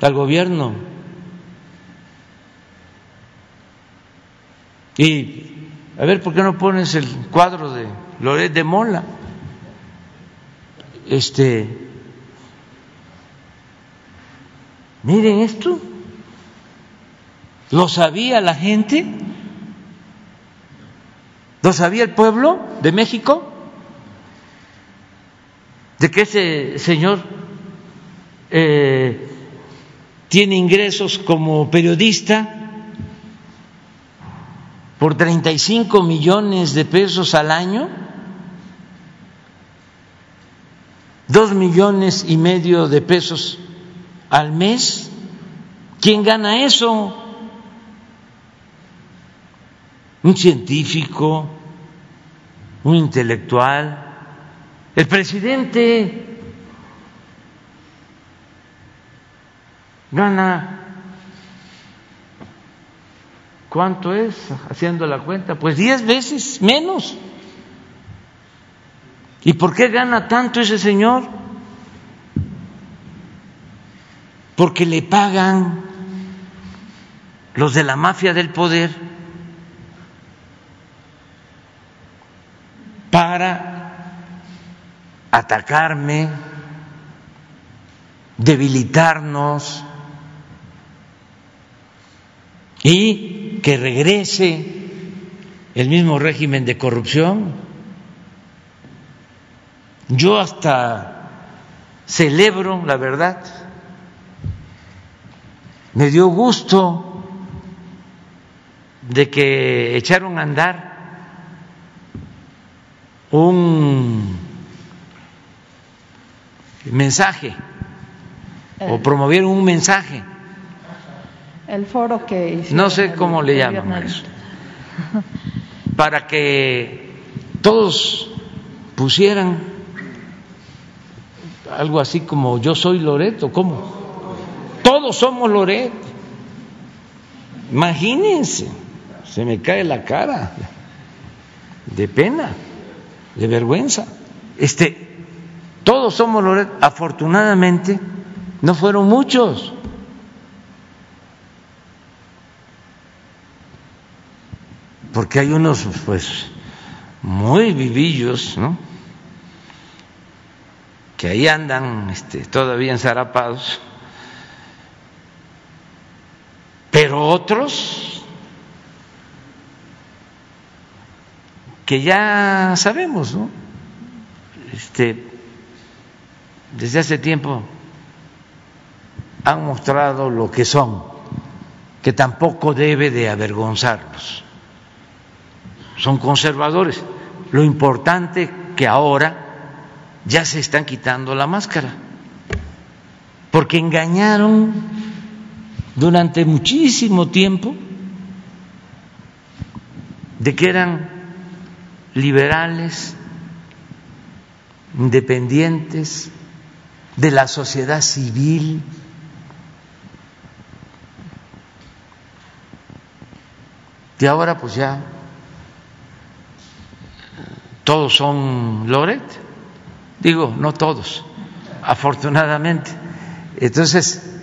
al gobierno. Y a ver, ¿por qué no pones el cuadro de Loret de Mola? Este Miren esto. ¿Lo sabía la gente? ¿Lo sabía el pueblo de México? De que ese señor eh, tiene ingresos como periodista por 35 millones de pesos al año, dos millones y medio de pesos al mes. ¿Quién gana eso? Un científico, un intelectual, el presidente gana ¿Cuánto es haciendo la cuenta? Pues diez veces menos. ¿Y por qué gana tanto ese señor? porque le pagan los de la mafia del poder para atacarme, debilitarnos y que regrese el mismo régimen de corrupción. Yo hasta celebro, la verdad, me dio gusto de que echaron a andar un mensaje o promovieron un mensaje. El foro que No sé cómo le llaman a eso. Para que todos pusieran algo así como yo soy Loreto, ¿cómo? Todos somos Loret. Imagínense, se me cae la cara de pena, de vergüenza. Este, todos somos Loret. Afortunadamente, no fueron muchos. Porque hay unos, pues, muy vivillos, ¿no? Que ahí andan este, todavía ensarapados pero otros que ya sabemos, ¿no? Este, desde hace tiempo han mostrado lo que son, que tampoco debe de avergonzarlos. Son conservadores. Lo importante que ahora ya se están quitando la máscara, porque engañaron durante muchísimo tiempo de que eran liberales, independientes, de la sociedad civil. Y ahora pues ya todos son Loret, digo, no todos, afortunadamente. Entonces,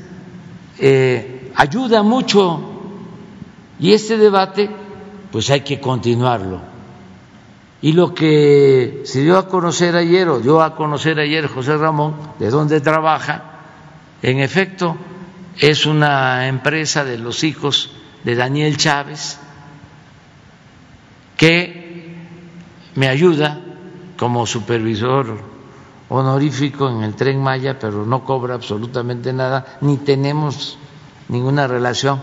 eh, ayuda mucho y este debate pues hay que continuarlo. Y lo que se dio a conocer ayer, o dio a conocer ayer José Ramón, de dónde trabaja, en efecto es una empresa de los hijos de Daniel Chávez que me ayuda como supervisor honorífico en el tren Maya, pero no cobra absolutamente nada, ni tenemos ninguna relación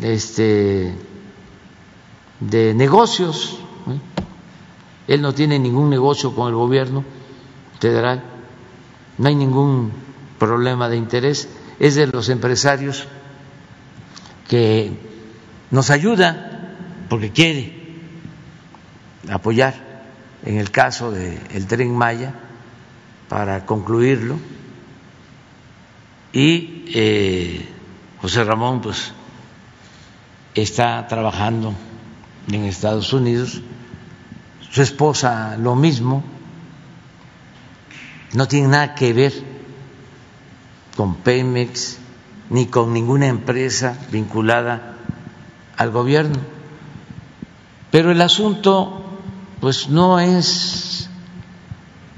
este, de negocios. Él no tiene ningún negocio con el gobierno federal, no hay ningún problema de interés, es de los empresarios que nos ayuda porque quiere apoyar en el caso del tren Maya para concluirlo. Y eh, José Ramón pues está trabajando en Estados Unidos, su esposa lo mismo, no tiene nada que ver con Pemex ni con ninguna empresa vinculada al gobierno. Pero el asunto pues no es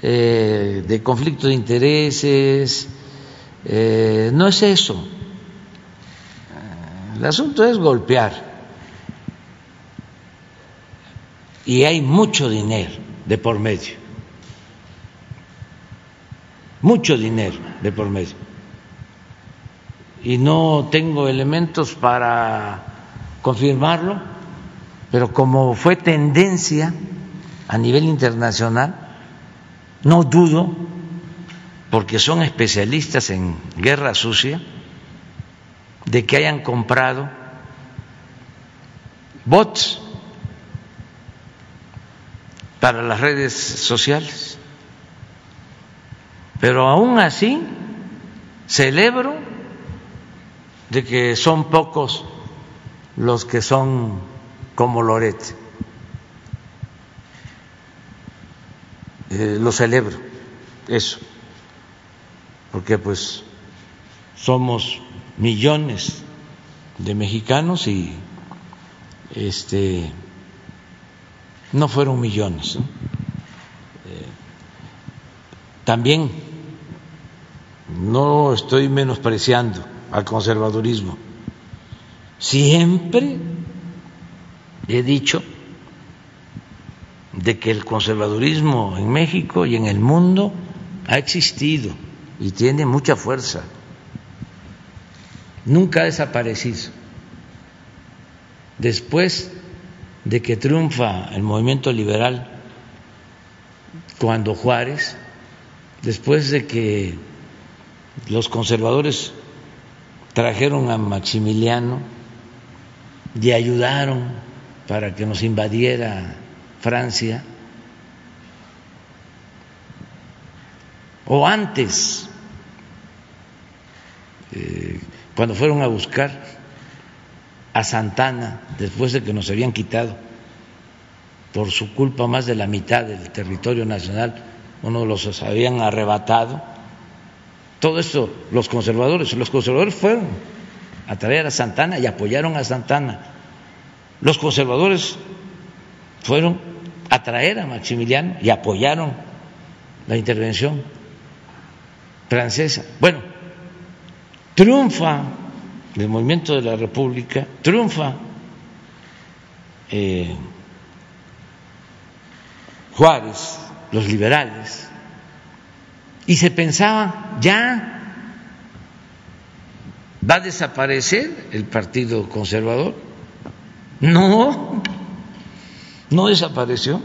eh, de conflicto de intereses, eh, no es eso. El asunto es golpear. Y hay mucho dinero de por medio. Mucho dinero de por medio. Y no tengo elementos para confirmarlo, pero como fue tendencia a nivel internacional, no dudo porque son especialistas en guerra sucia, de que hayan comprado bots para las redes sociales. Pero aún así celebro de que son pocos los que son como Loret. Eh, lo celebro, eso porque pues somos millones de mexicanos y este no fueron millones. Eh, también no estoy menospreciando al conservadurismo. Siempre he dicho de que el conservadurismo en México y en el mundo ha existido y tiene mucha fuerza. Nunca ha desaparecido. Después de que triunfa el movimiento liberal, cuando Juárez, después de que los conservadores trajeron a Maximiliano y ayudaron para que nos invadiera Francia, o antes, eh, cuando fueron a buscar a Santana, después de que nos habían quitado por su culpa más de la mitad del territorio nacional, uno los habían arrebatado. Todo esto, los conservadores, los conservadores fueron a traer a Santana y apoyaron a Santana. Los conservadores fueron a traer a Maximiliano y apoyaron la intervención francesa. Bueno, triunfa el movimiento de la República, triunfa eh, Juárez, los liberales, y se pensaba, ya va a desaparecer el Partido Conservador. No, no desapareció.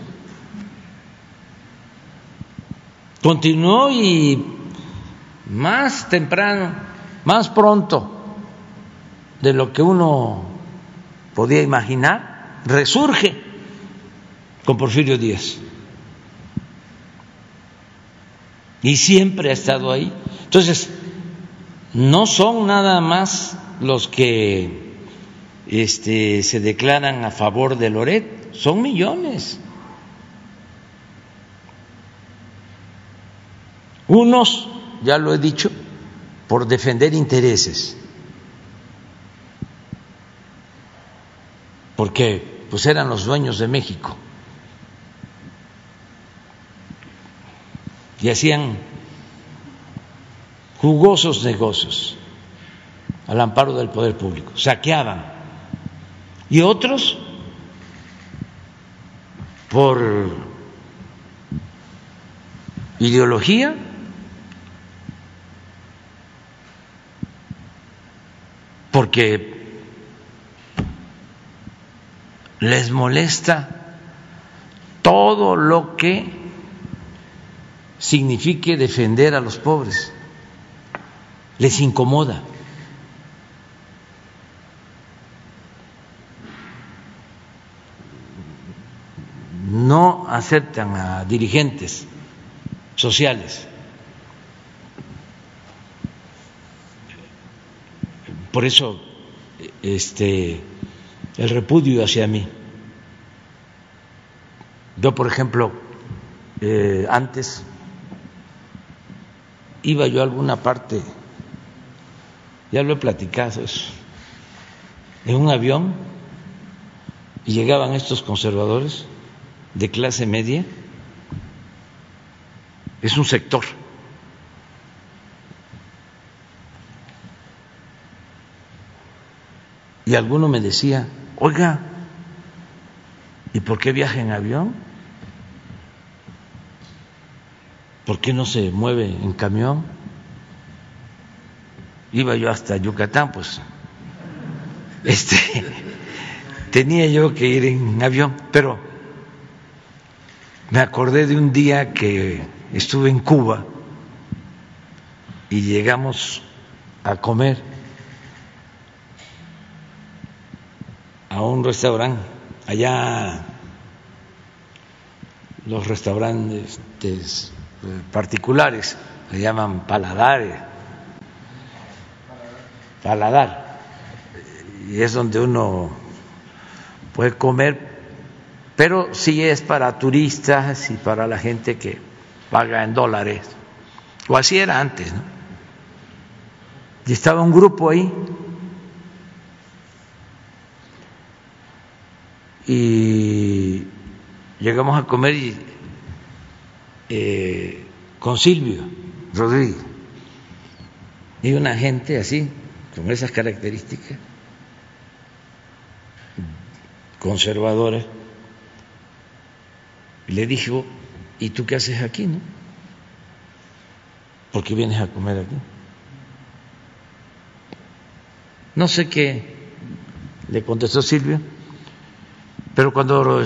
Continuó y más temprano, más pronto de lo que uno podía imaginar, resurge con Porfirio Díaz. Y siempre ha estado ahí. Entonces, no son nada más los que este, se declaran a favor de Loret, son millones. Unos, ya lo he dicho, por defender intereses, porque pues eran los dueños de México y hacían jugosos negocios al amparo del poder público, saqueaban. Y otros por ideología porque les molesta todo lo que signifique defender a los pobres les incomoda. No aceptan a dirigentes sociales. Por eso este el repudio hacia mí. Yo, por ejemplo, eh, antes iba yo a alguna parte ya lo he platicado eso, en un avión y llegaban estos conservadores de clase media, es un sector. Y alguno me decía, oiga, ¿y por qué viaja en avión? ¿Por qué no se mueve en camión? iba yo hasta Yucatán, pues este tenía yo que ir en avión, pero me acordé de un día que estuve en Cuba y llegamos a comer a un restaurante allá los restaurantes particulares le llaman paladares paladar. Y es donde uno puede comer, pero sí es para turistas y para la gente que paga en dólares. O así era antes, ¿no? Y estaba un grupo ahí y llegamos a comer eh, con Silvio Rodríguez y una gente así, con esas características, conservadora, le dijo, ¿y tú qué haces aquí, no? ¿Por qué vienes a comer aquí? No sé qué le contestó Silvio, pero cuando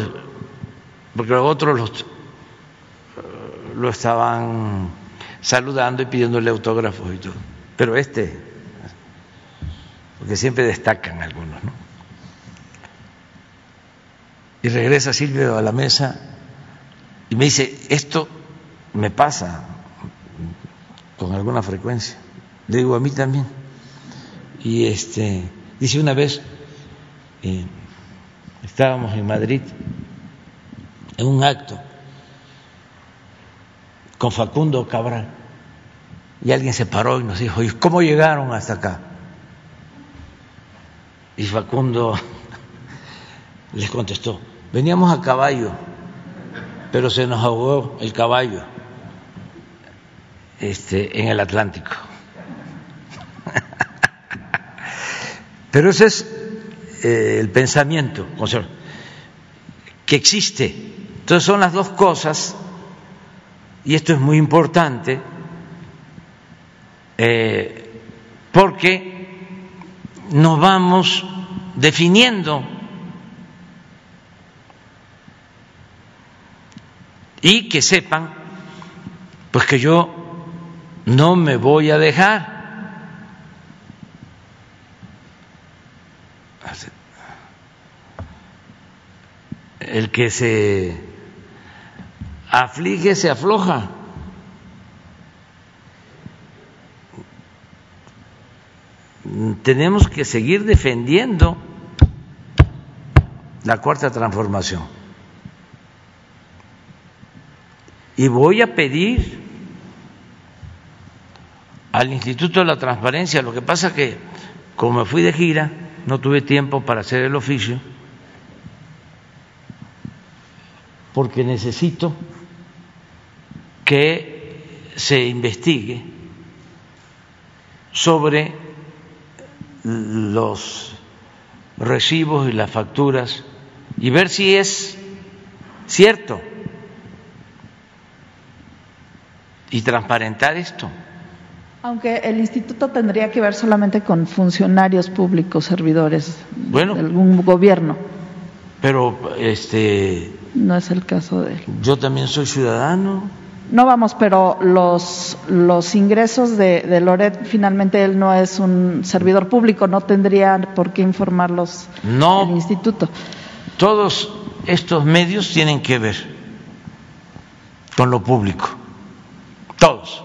porque los otros los, lo estaban saludando y pidiéndole autógrafos y todo, pero este, porque siempre destacan algunos, ¿no? Y regresa Silvio a la mesa y me dice, esto me pasa con alguna frecuencia. Le digo, a mí también. Y este, dice una vez, eh, estábamos en Madrid en un acto con Facundo Cabral y alguien se paró y nos dijo, ¿y cómo llegaron hasta acá? Y Facundo les contestó, veníamos a caballo, pero se nos ahogó el caballo este, en el Atlántico. Pero ese es eh, el pensamiento que existe. Entonces son las dos cosas, y esto es muy importante, eh, porque nos vamos definiendo y que sepan pues que yo no me voy a dejar el que se aflige se afloja. Tenemos que seguir defendiendo la cuarta transformación. Y voy a pedir al Instituto de la Transparencia, lo que pasa que como fui de gira, no tuve tiempo para hacer el oficio, porque necesito que se investigue sobre los recibos y las facturas y ver si es cierto y transparentar esto. Aunque el instituto tendría que ver solamente con funcionarios públicos, servidores de algún gobierno. Pero este no es el caso de él. Yo también soy ciudadano. No vamos, pero los, los ingresos de, de, Loret, finalmente él no es un servidor público, no tendría por qué informarlos no, el instituto. Todos estos medios tienen que ver con lo público, todos.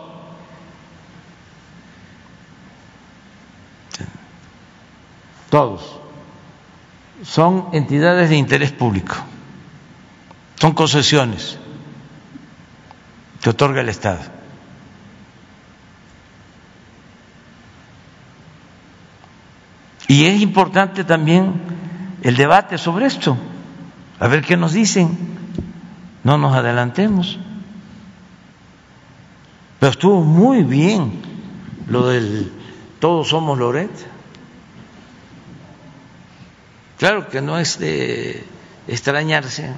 Todos. Son entidades de interés público. Son concesiones que otorga el Estado. Y es importante también el debate sobre esto, a ver qué nos dicen, no nos adelantemos. Pero estuvo muy bien lo del todos somos Loret. Claro que no es de extrañarse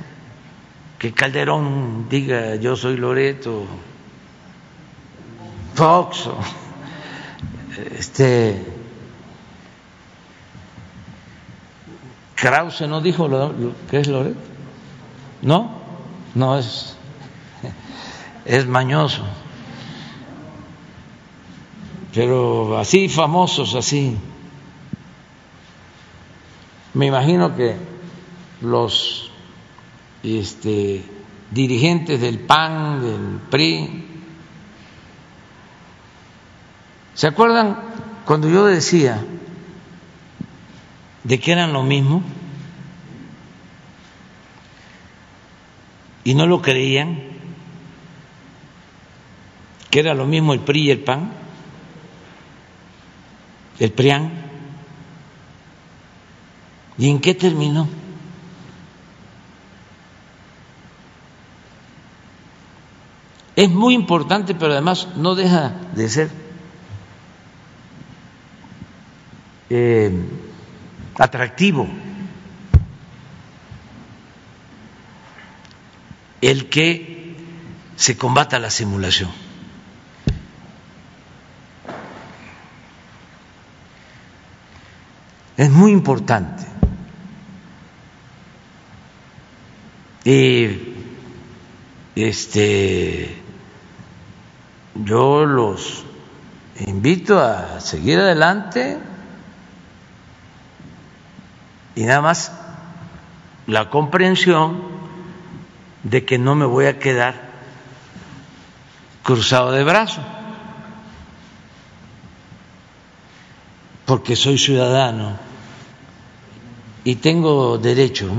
que Calderón diga yo soy Loreto, Fox, este Krause no dijo lo, que es Loreto, no, no es es mañoso, pero así famosos así, me imagino que los este, dirigentes del PAN, del PRI. ¿Se acuerdan cuando yo decía de que eran lo mismo? Y no lo creían, que era lo mismo el PRI y el PAN. El PRIAN. ¿Y en qué terminó? Es muy importante, pero además no deja de ser eh, atractivo el que se combata la simulación. Es muy importante. Y este yo los invito a seguir adelante y nada más la comprensión de que no me voy a quedar cruzado de brazos, porque soy ciudadano y tengo derecho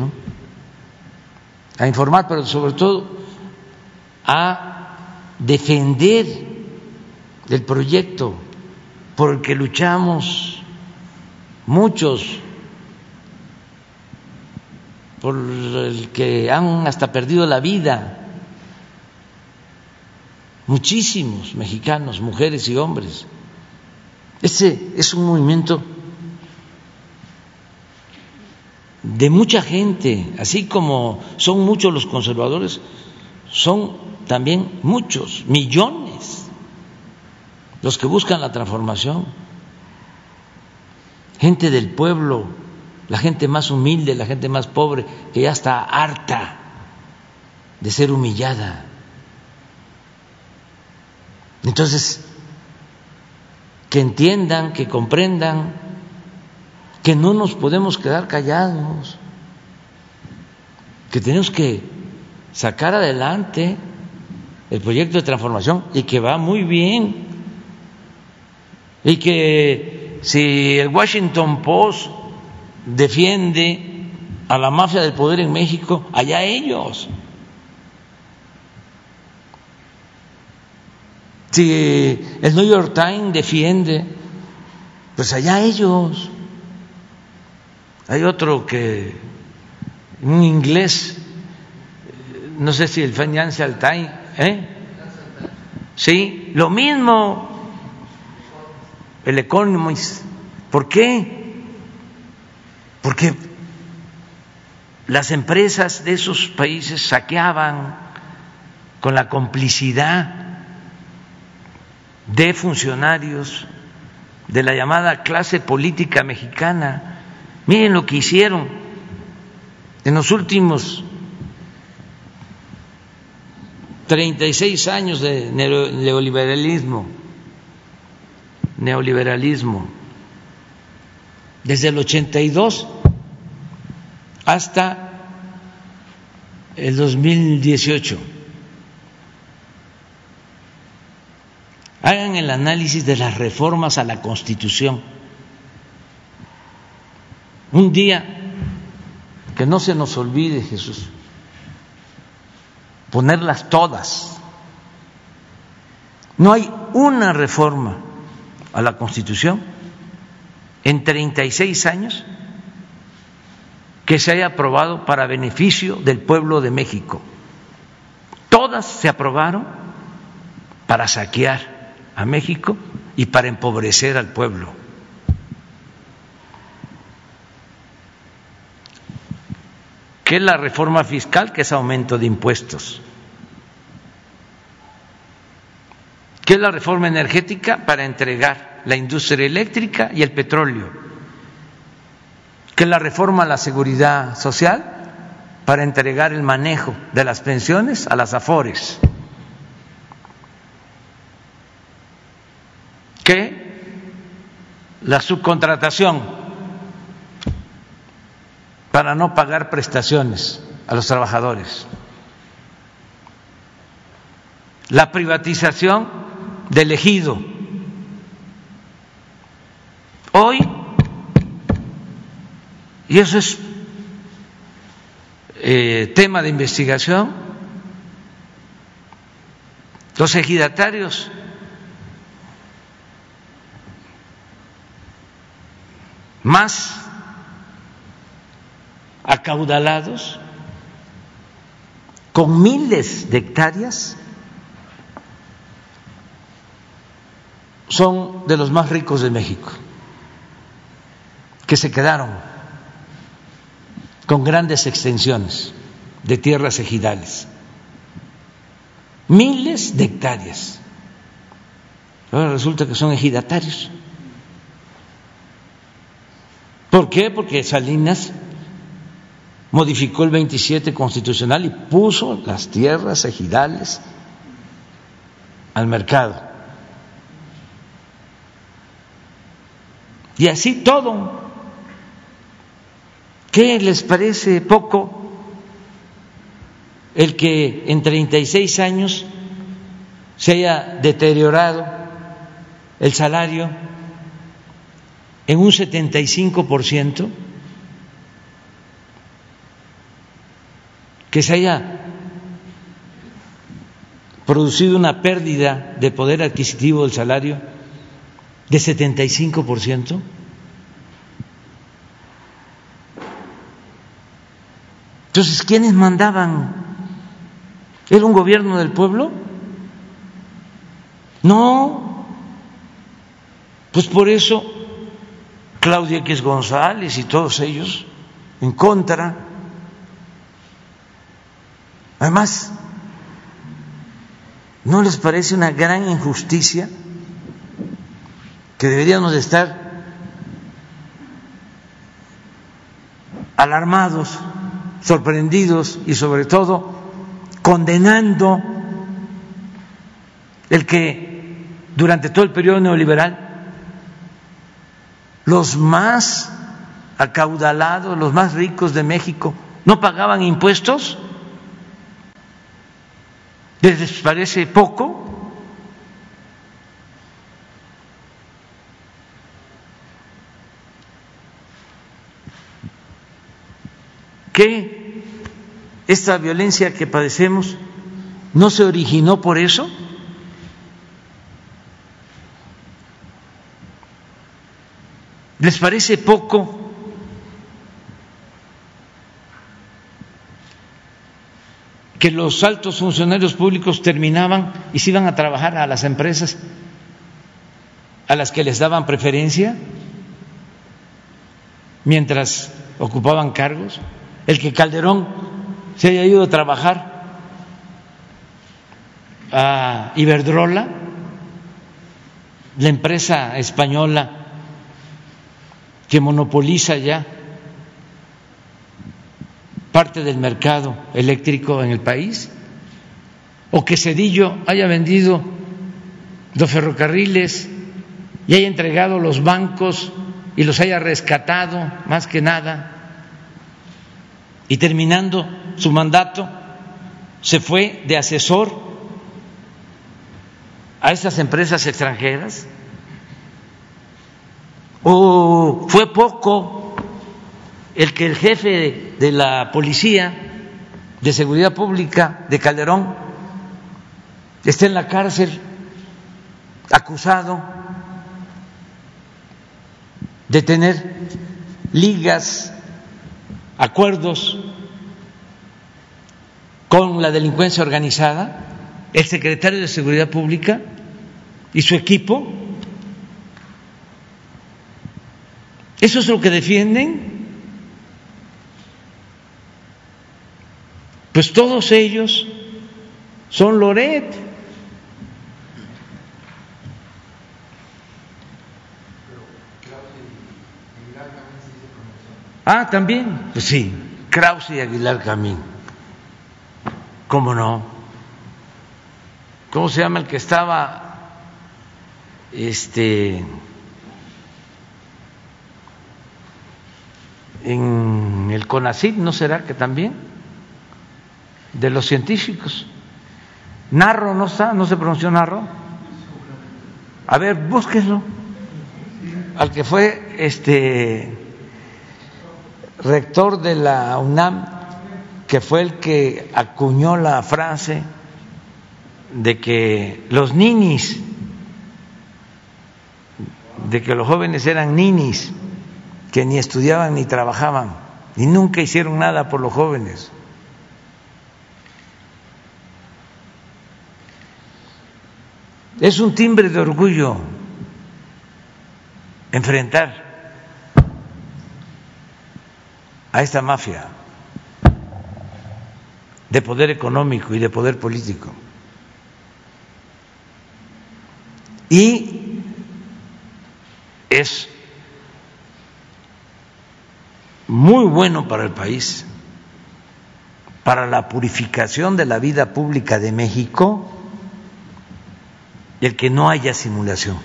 a informar, pero sobre todo a defender el proyecto por el que luchamos muchos, por el que han hasta perdido la vida muchísimos mexicanos, mujeres y hombres. Ese es un movimiento de mucha gente, así como son muchos los conservadores, son también muchos, millones, los que buscan la transformación. Gente del pueblo, la gente más humilde, la gente más pobre, que ya está harta de ser humillada. Entonces, que entiendan, que comprendan que no nos podemos quedar callados, que tenemos que sacar adelante el proyecto de transformación y que va muy bien. Y que si el Washington Post defiende a la mafia del poder en México, allá ellos. Si el New York Times defiende, pues allá ellos. Hay otro que, un inglés, no sé si el Financial Times, ¿Eh? Sí, lo mismo. El Economist. ¿Por qué? Porque las empresas de esos países saqueaban con la complicidad de funcionarios de la llamada clase política mexicana. Miren lo que hicieron en los últimos 36 años de neoliberalismo, neoliberalismo, desde el 82 hasta el 2018. Hagan el análisis de las reformas a la Constitución. Un día que no se nos olvide, Jesús, ponerlas todas. No hay una reforma a la Constitución en 36 años que se haya aprobado para beneficio del pueblo de México. Todas se aprobaron para saquear a México y para empobrecer al pueblo. ¿Qué es la reforma fiscal? Que es aumento de impuestos. ¿Qué es la reforma energética? Para entregar la industria eléctrica y el petróleo. ¿Qué es la reforma a la seguridad social? Para entregar el manejo de las pensiones a las AFORES. ¿Qué? La subcontratación para no pagar prestaciones a los trabajadores. La privatización del ejido. Hoy, y eso es eh, tema de investigación, los ejidatarios más acaudalados, con miles de hectáreas, son de los más ricos de México, que se quedaron con grandes extensiones de tierras ejidales, miles de hectáreas. Ahora resulta que son ejidatarios. ¿Por qué? Porque Salinas modificó el 27 constitucional y puso las tierras ejidales al mercado. Y así todo. ¿Qué les parece poco el que en 36 años se haya deteriorado el salario en un 75%? Que se haya producido una pérdida de poder adquisitivo del salario de 75%? Entonces, ¿quiénes mandaban? ¿Era un gobierno del pueblo? No. Pues por eso Claudia X González y todos ellos en contra Además, ¿no les parece una gran injusticia que deberíamos de estar alarmados, sorprendidos y sobre todo condenando el que durante todo el periodo neoliberal los más acaudalados, los más ricos de México, no pagaban impuestos? ¿Les parece poco? ¿Que esta violencia que padecemos no se originó por eso? ¿Les parece poco que los altos funcionarios públicos terminaban y se iban a trabajar a las empresas a las que les daban preferencia mientras ocupaban cargos, el que Calderón se haya ido a trabajar a Iberdrola, la empresa española que monopoliza ya parte del mercado eléctrico en el país, o que Cedillo haya vendido los ferrocarriles y haya entregado los bancos y los haya rescatado más que nada, y terminando su mandato se fue de asesor a esas empresas extranjeras, o fue poco el que el jefe de la policía de seguridad pública de Calderón esté en la cárcel acusado de tener ligas, acuerdos con la delincuencia organizada, el secretario de Seguridad Pública y su equipo. ¿Eso es lo que defienden? Pues todos ellos son Loret. Ah, también, pues sí, Krause y Aguilar Camín. ¿Cómo no? ¿Cómo se llama el que estaba este en el CONACID, ¿no será que también? De los científicos. Narro no no se pronunció Narro. A ver, búsquenlo. Al que fue este rector de la UNAM, que fue el que acuñó la frase de que los ninis, de que los jóvenes eran ninis, que ni estudiaban ni trabajaban y nunca hicieron nada por los jóvenes. Es un timbre de orgullo enfrentar a esta mafia de poder económico y de poder político. Y es muy bueno para el país, para la purificación de la vida pública de México, el que no haya simulación.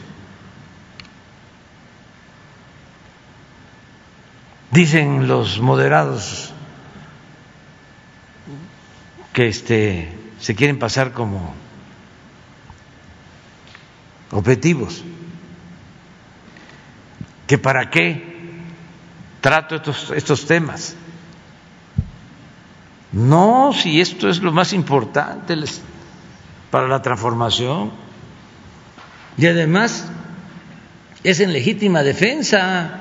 Dicen los moderados que este, se quieren pasar como objetivos, que para qué trato estos, estos temas. No, si esto es lo más importante para la transformación. Y además es en legítima defensa.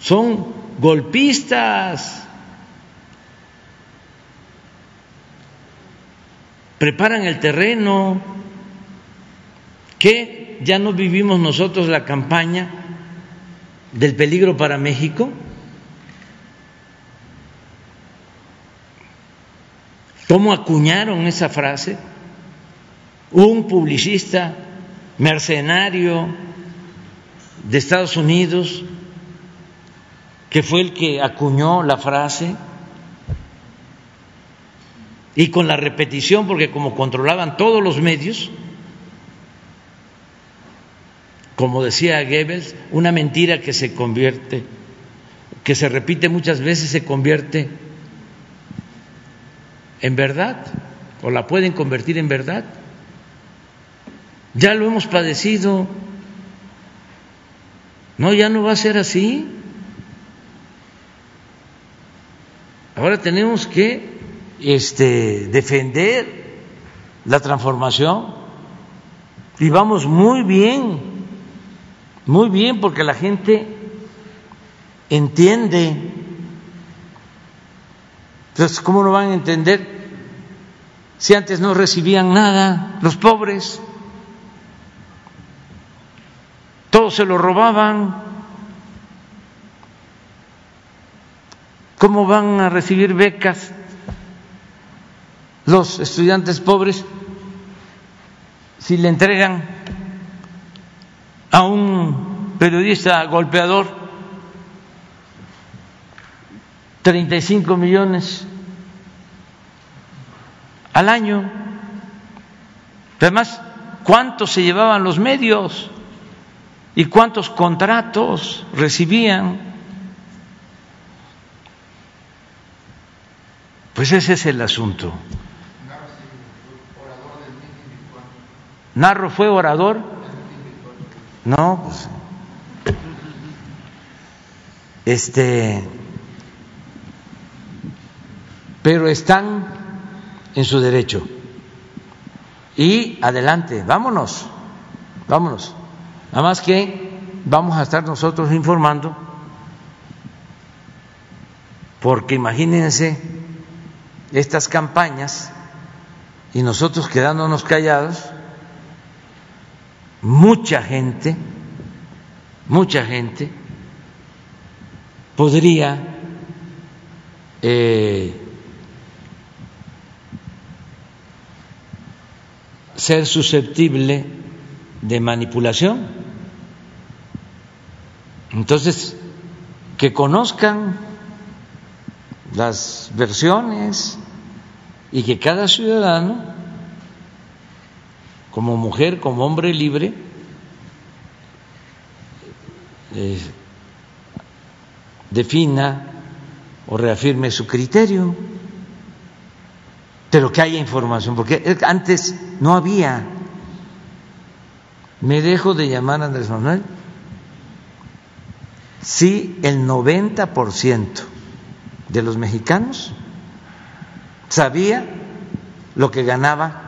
Son golpistas. Preparan el terreno. ¿Qué? ¿Ya no vivimos nosotros la campaña del peligro para México? ¿Cómo acuñaron esa frase? Un publicista mercenario de Estados Unidos que fue el que acuñó la frase y con la repetición, porque como controlaban todos los medios, como decía Goebbels, una mentira que se convierte, que se repite muchas veces, se convierte en verdad, o la pueden convertir en verdad. Ya lo hemos padecido. No, ya no va a ser así. Ahora tenemos que este, defender la transformación y vamos muy bien, muy bien porque la gente entiende. Entonces, ¿cómo no van a entender si antes no recibían nada los pobres? Todos se lo robaban. ¿Cómo van a recibir becas los estudiantes pobres si le entregan a un periodista golpeador 35 millones al año? Además, ¿cuántos se llevaban los medios y cuántos contratos recibían? Pues ese es el asunto. Narro fue orador. No, pues. Este. Pero están en su derecho. Y adelante, vámonos, vámonos. Nada más que vamos a estar nosotros informando, porque imagínense estas campañas y nosotros quedándonos callados, mucha gente, mucha gente podría eh, ser susceptible de manipulación. Entonces, que conozcan las versiones y que cada ciudadano, como mujer, como hombre libre, eh, defina o reafirme su criterio, pero que haya información, porque antes no había. Me dejo de llamar Andrés Manuel. Sí, el 90% de los mexicanos sabía lo que ganaba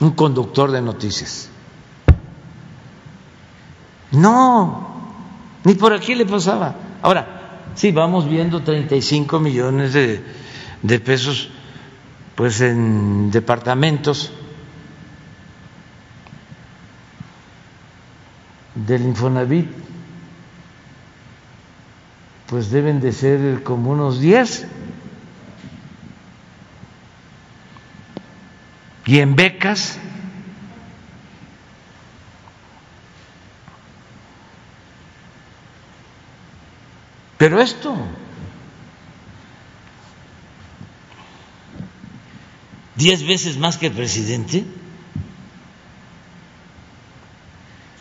un conductor de noticias. No, ni por aquí le pasaba. Ahora, sí, vamos viendo 35 millones de, de pesos pues en departamentos del Infonavit, pues deben de ser como unos 10. Y en becas, pero esto diez veces más que el presidente.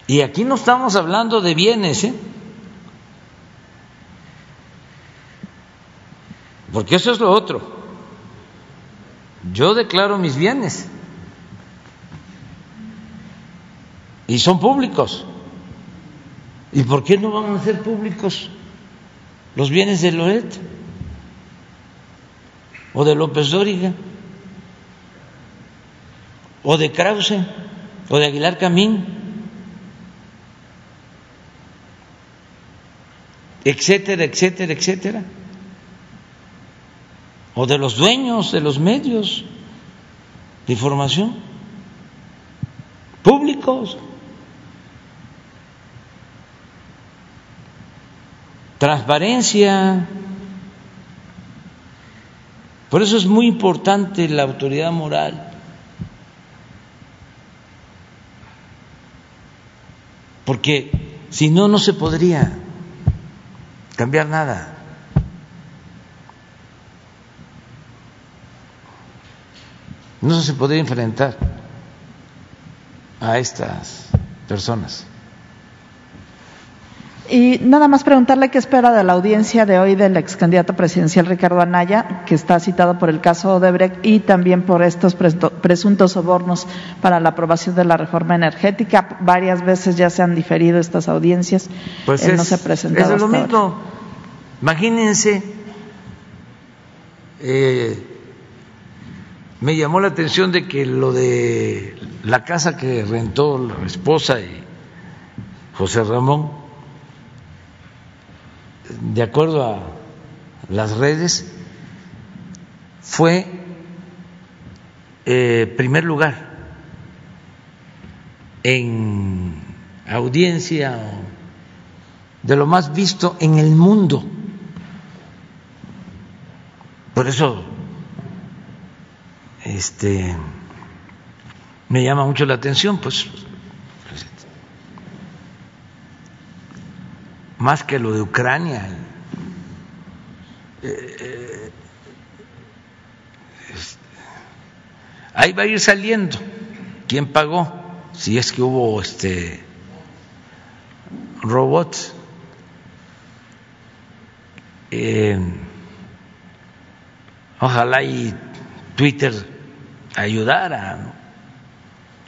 Y aquí no estamos hablando de bienes, ¿eh? Porque eso es lo otro. Yo declaro mis bienes. Y son públicos. ¿Y por qué no van a ser públicos los bienes de Loret o de López Dóriga o de Krause o de Aguilar Camín? etcétera, etcétera, etcétera. O de los dueños de los medios de información públicos. Transparencia. Por eso es muy importante la autoridad moral. Porque si no, no se podría cambiar nada. No se podría enfrentar a estas personas. Y nada más preguntarle qué espera de la audiencia de hoy del ex candidato presidencial Ricardo Anaya, que está citado por el caso Odebrecht y también por estos presuntos sobornos para la aprobación de la reforma energética. Varias veces ya se han diferido estas audiencias. Pues no se ha presentado. Es lo mismo. Imagínense, eh, me llamó la atención de que lo de la casa que rentó la esposa y José Ramón de acuerdo a las redes, fue eh, primer lugar en audiencia de lo más visto en el mundo. Por eso este me llama mucho la atención, pues más que lo de Ucrania. Eh, eh, ahí va a ir saliendo quién pagó, si es que hubo este robots. Eh, ojalá y Twitter ayudara,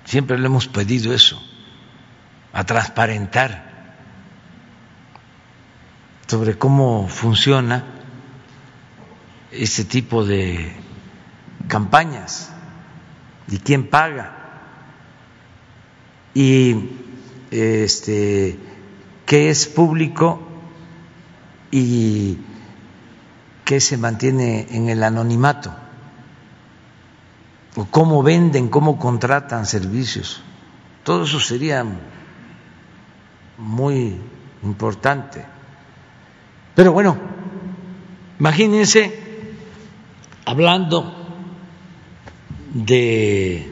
siempre le hemos pedido eso, a transparentar sobre cómo funciona ese tipo de campañas y quién paga y este qué es público y qué se mantiene en el anonimato o cómo venden, cómo contratan servicios. Todo eso sería muy importante. Pero bueno, imagínense hablando de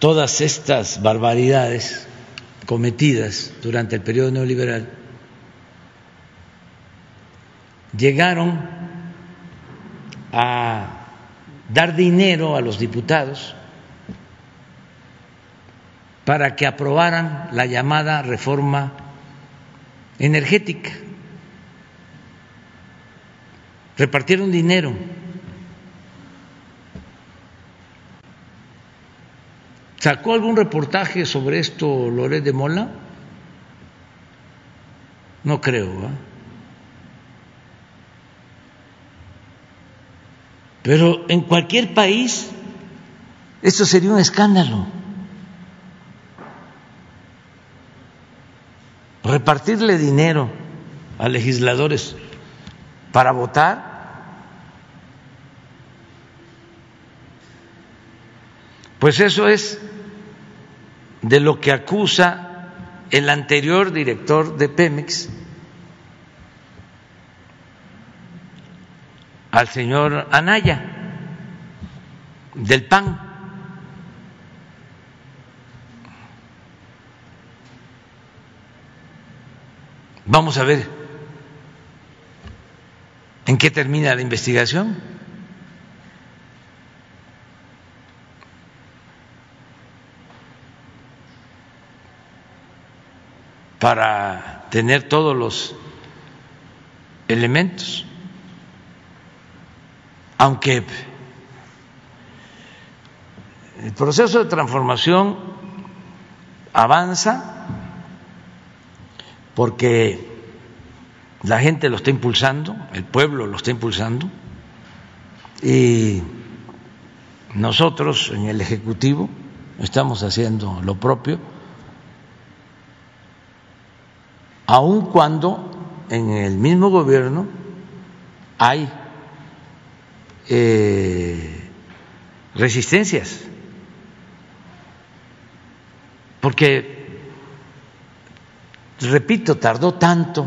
todas estas barbaridades cometidas durante el periodo neoliberal, llegaron a dar dinero a los diputados para que aprobaran la llamada reforma energética. Repartieron dinero. ¿Sacó algún reportaje sobre esto Loret de Mola? No creo. Pero en cualquier país esto sería un escándalo. Repartirle dinero a legisladores para votar. Pues eso es de lo que acusa el anterior director de Pemex al señor Anaya del PAN. Vamos a ver en qué termina la investigación. para tener todos los elementos. Aunque el proceso de transformación avanza porque la gente lo está impulsando, el pueblo lo está impulsando y nosotros en el Ejecutivo estamos haciendo lo propio aun cuando en el mismo gobierno hay eh, resistencias, porque, repito, tardó tanto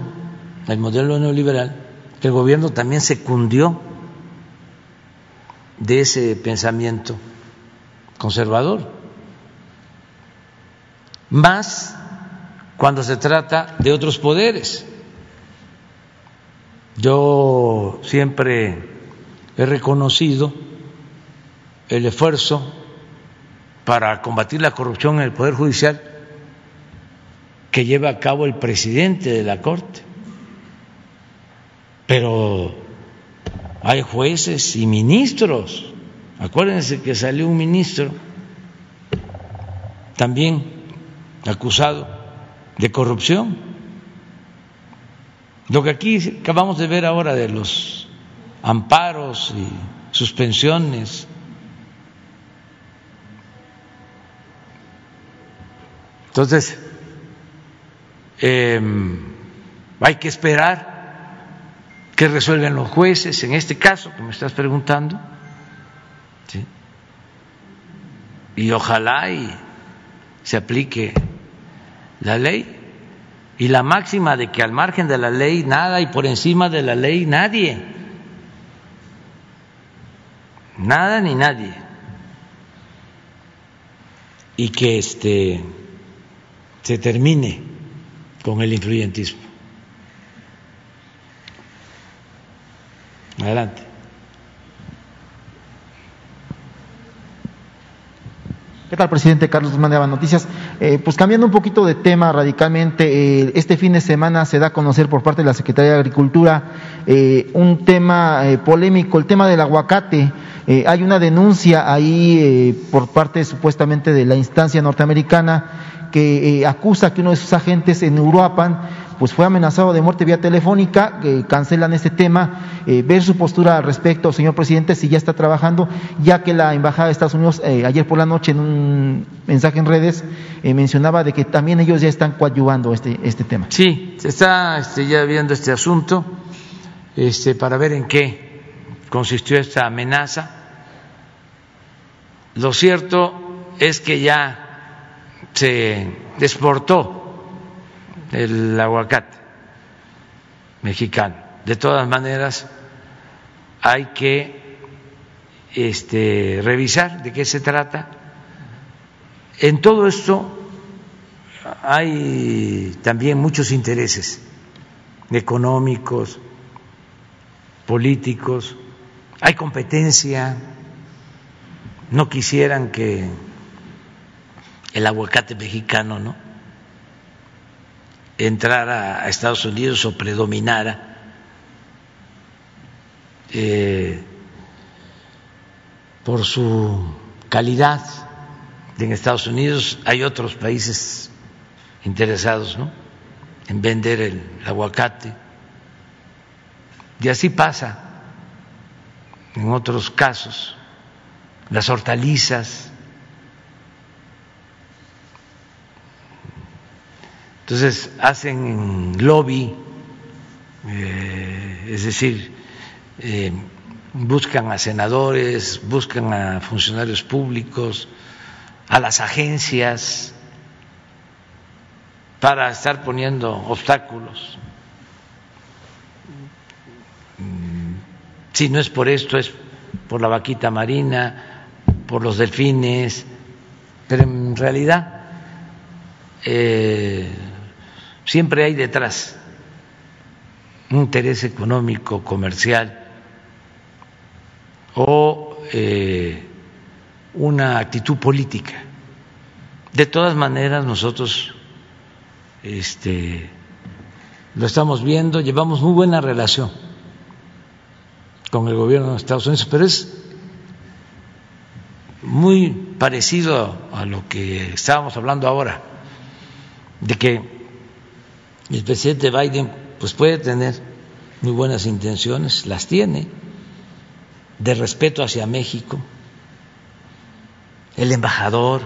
el modelo neoliberal que el gobierno también se cundió de ese pensamiento conservador, más cuando se trata de otros poderes. Yo siempre he reconocido el esfuerzo para combatir la corrupción en el Poder Judicial que lleva a cabo el presidente de la Corte. Pero hay jueces y ministros. Acuérdense que salió un ministro también acusado de corrupción. Lo que aquí acabamos de ver ahora de los amparos y suspensiones. Entonces, em, hay que esperar que resuelvan los jueces en este caso que me estás preguntando. Y ojalá y se aplique la ley y la máxima de que al margen de la ley nada y por encima de la ley nadie. Nada ni nadie. Y que este se termine con el influyentismo. Adelante. ¿Qué tal, presidente Carlos Guzmán de Noticias? Eh, pues cambiando un poquito de tema radicalmente, eh, este fin de semana se da a conocer por parte de la Secretaría de Agricultura eh, un tema polémico, el tema del aguacate. hay una denuncia ahí por parte supuestamente de la instancia norteamericana que acusa que uno de sus agentes en Uruapan pues fue amenazado de muerte vía telefónica, cancelan este tema, eh, ver su postura al respecto, señor presidente, si ya está trabajando, ya que la Embajada de Estados Unidos eh, ayer por la noche en un mensaje en redes eh, mencionaba de que también ellos ya están coadyuvando este, este tema. Sí, se está este, ya viendo este asunto este, para ver en qué consistió esta amenaza. Lo cierto es que ya se exportó el aguacate mexicano. De todas maneras, hay que este, revisar de qué se trata. En todo esto hay también muchos intereses económicos, políticos, hay competencia, no quisieran que el aguacate mexicano, ¿no? Entrara a Estados Unidos o predominara eh, por su calidad en Estados Unidos. Hay otros países interesados en vender el aguacate. Y así pasa en otros casos. Las hortalizas Entonces hacen lobby, eh, es decir, eh, buscan a senadores, buscan a funcionarios públicos, a las agencias, para estar poniendo obstáculos. Mm, si no es por esto, es por la vaquita marina, por los delfines, pero en realidad eh, siempre hay detrás un interés económico, comercial o eh, una actitud política. De todas maneras, nosotros este, lo estamos viendo, llevamos muy buena relación con el gobierno de Estados Unidos, pero es muy parecido a lo que estábamos hablando ahora, de que el presidente Biden pues puede tener muy buenas intenciones, las tiene, de respeto hacia México, el embajador,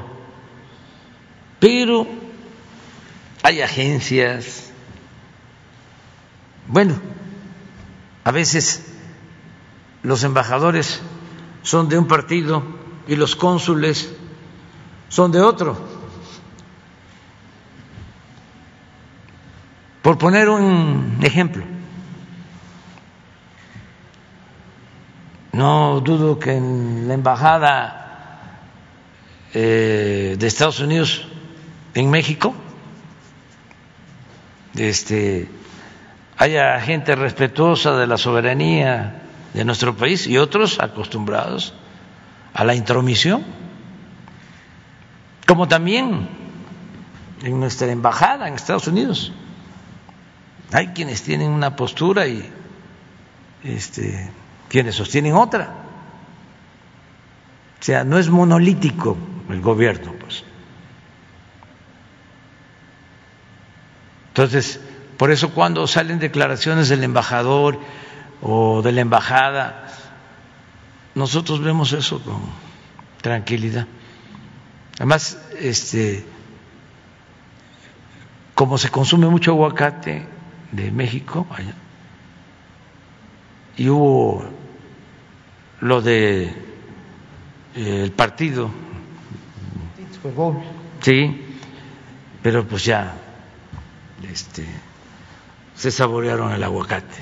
pero hay agencias, bueno, a veces los embajadores son de un partido y los cónsules son de otro. Por poner un ejemplo, no dudo que en la embajada eh, de Estados Unidos en México este, haya gente respetuosa de la soberanía de nuestro país y otros acostumbrados a la intromisión, como también en nuestra embajada en Estados Unidos. Hay quienes tienen una postura y este, quienes sostienen otra. O sea, no es monolítico el gobierno, pues. Entonces, por eso cuando salen declaraciones del embajador o de la embajada, nosotros vemos eso con tranquilidad. Además, este, como se consume mucho aguacate de México, y hubo lo de eh, el partido, sí, pero pues ya este, se saborearon el aguacate.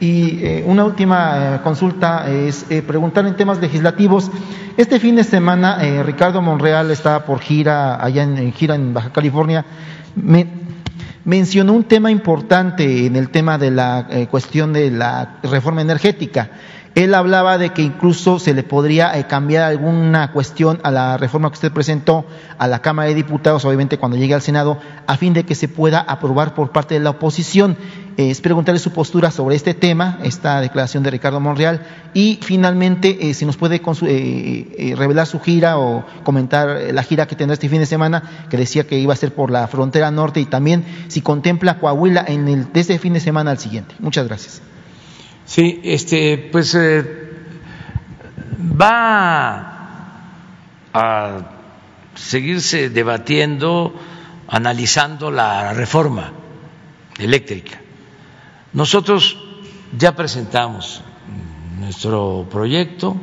Y eh, una última eh, consulta es preguntar en temas legislativos. Este fin de semana Ricardo Monreal estaba por gira allá en, gira en Baja California. Me, mencionó un tema importante en el tema de la cuestión de la reforma energética él hablaba de que incluso se le podría eh, cambiar alguna cuestión a la reforma que usted presentó a la Cámara de Diputados, obviamente cuando llegue al Senado, a fin de que se pueda aprobar por parte de la oposición. Eh, es preguntarle su postura sobre este tema, esta declaración de Ricardo Monreal, y finalmente eh, si nos puede revelar su gira o comentar la gira que tendrá este fin de semana, que decía que iba a ser por la frontera norte, y también si contempla Coahuila en el, de este fin de semana al siguiente. Muchas gracias. Sí, este, pues eh, va a seguirse debatiendo, analizando la reforma eléctrica. Nosotros ya presentamos nuestro proyecto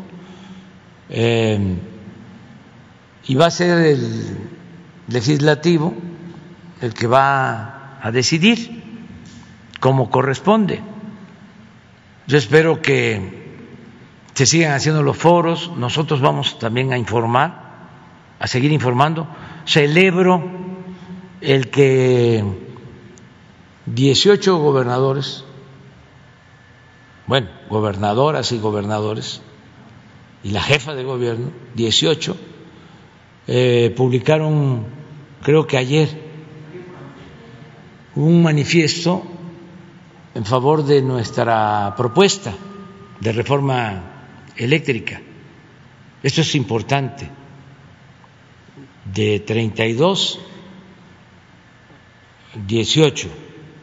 eh, y va a ser el legislativo el que va a decidir como corresponde. Yo espero que se sigan haciendo los foros, nosotros vamos también a informar, a seguir informando. Celebro el que 18 gobernadores, bueno, gobernadoras y gobernadores, y la jefa de gobierno, 18, eh, publicaron, creo que ayer, un manifiesto en favor de nuestra propuesta de reforma eléctrica. Esto es importante. De 32, 18,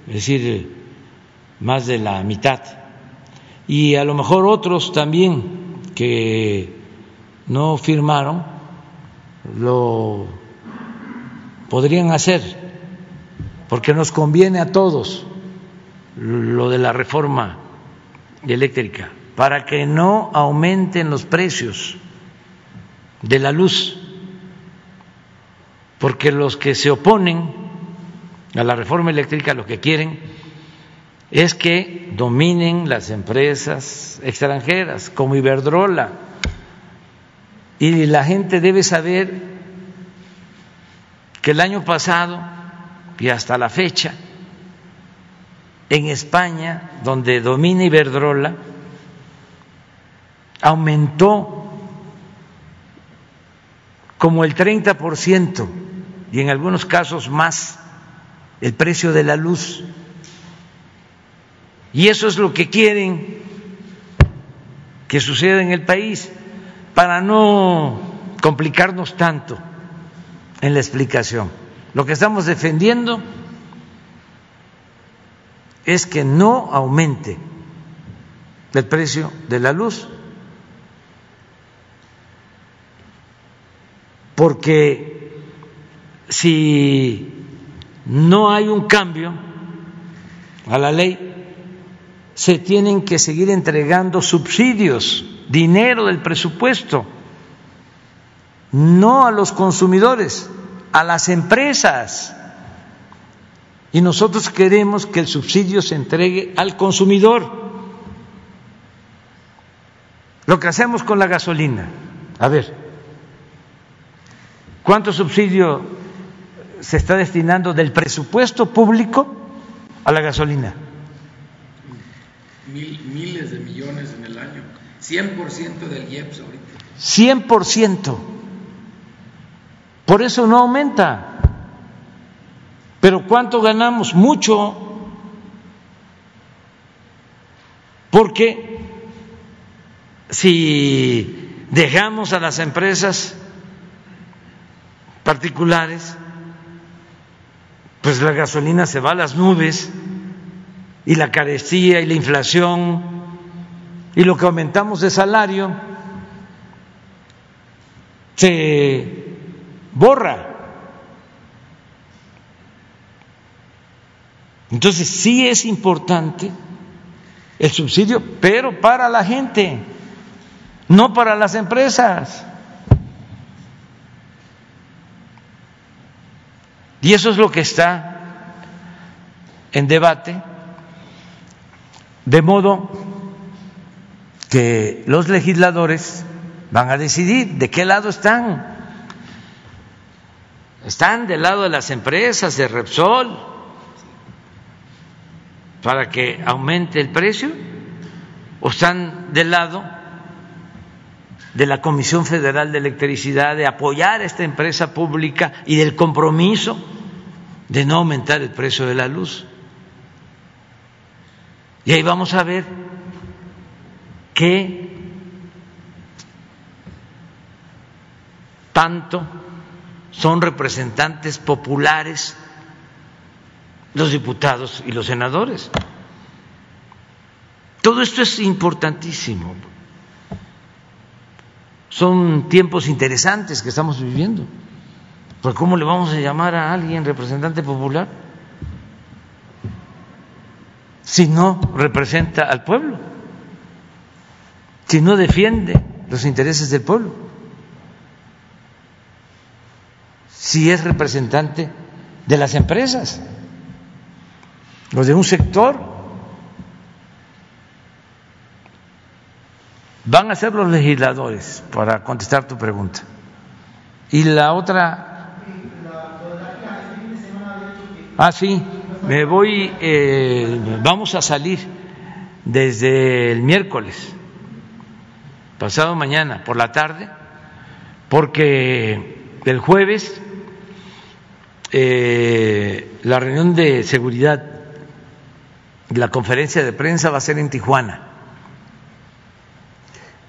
es decir, más de la mitad. Y a lo mejor otros también que no firmaron lo podrían hacer porque nos conviene a todos lo de la reforma eléctrica, para que no aumenten los precios de la luz, porque los que se oponen a la reforma eléctrica lo que quieren es que dominen las empresas extranjeras como Iberdrola. Y la gente debe saber que el año pasado y hasta la fecha, en España, donde domina Iberdrola, aumentó como el 30% y en algunos casos más el precio de la luz. Y eso es lo que quieren que suceda en el país para no complicarnos tanto en la explicación. Lo que estamos defendiendo es que no aumente el precio de la luz, porque si no hay un cambio a la ley, se tienen que seguir entregando subsidios, dinero del presupuesto, no a los consumidores, a las empresas. Y nosotros queremos que el subsidio se entregue al consumidor. Lo que hacemos con la gasolina. A ver, ¿cuánto subsidio se está destinando del presupuesto público a la gasolina? miles de millones en el año. 100% del IEPS ahorita. 100%. Por eso no aumenta. Pero ¿cuánto ganamos? Mucho. Porque si dejamos a las empresas particulares, pues la gasolina se va a las nubes y la carestía y la inflación y lo que aumentamos de salario se borra. Entonces sí es importante el subsidio, pero para la gente, no para las empresas. Y eso es lo que está en debate de modo que los legisladores van a decidir de qué lado están. ¿Están del lado de las empresas, de Repsol, para que aumente el precio? ¿O están del lado de la Comisión Federal de Electricidad de apoyar a esta empresa pública y del compromiso de no aumentar el precio de la luz? Y ahí vamos a ver qué tanto son representantes populares los diputados y los senadores. Todo esto es importantísimo. Son tiempos interesantes que estamos viviendo. Porque ¿cómo le vamos a llamar a alguien representante popular? si no representa al pueblo, si no defiende los intereses del pueblo, si es representante de las empresas o de un sector. Van a ser los legisladores para contestar tu pregunta. Y la otra... Ah, sí me voy, eh, vamos a salir desde el miércoles, pasado mañana, por la tarde, porque el jueves eh, la reunión de seguridad la conferencia de prensa va a ser en Tijuana.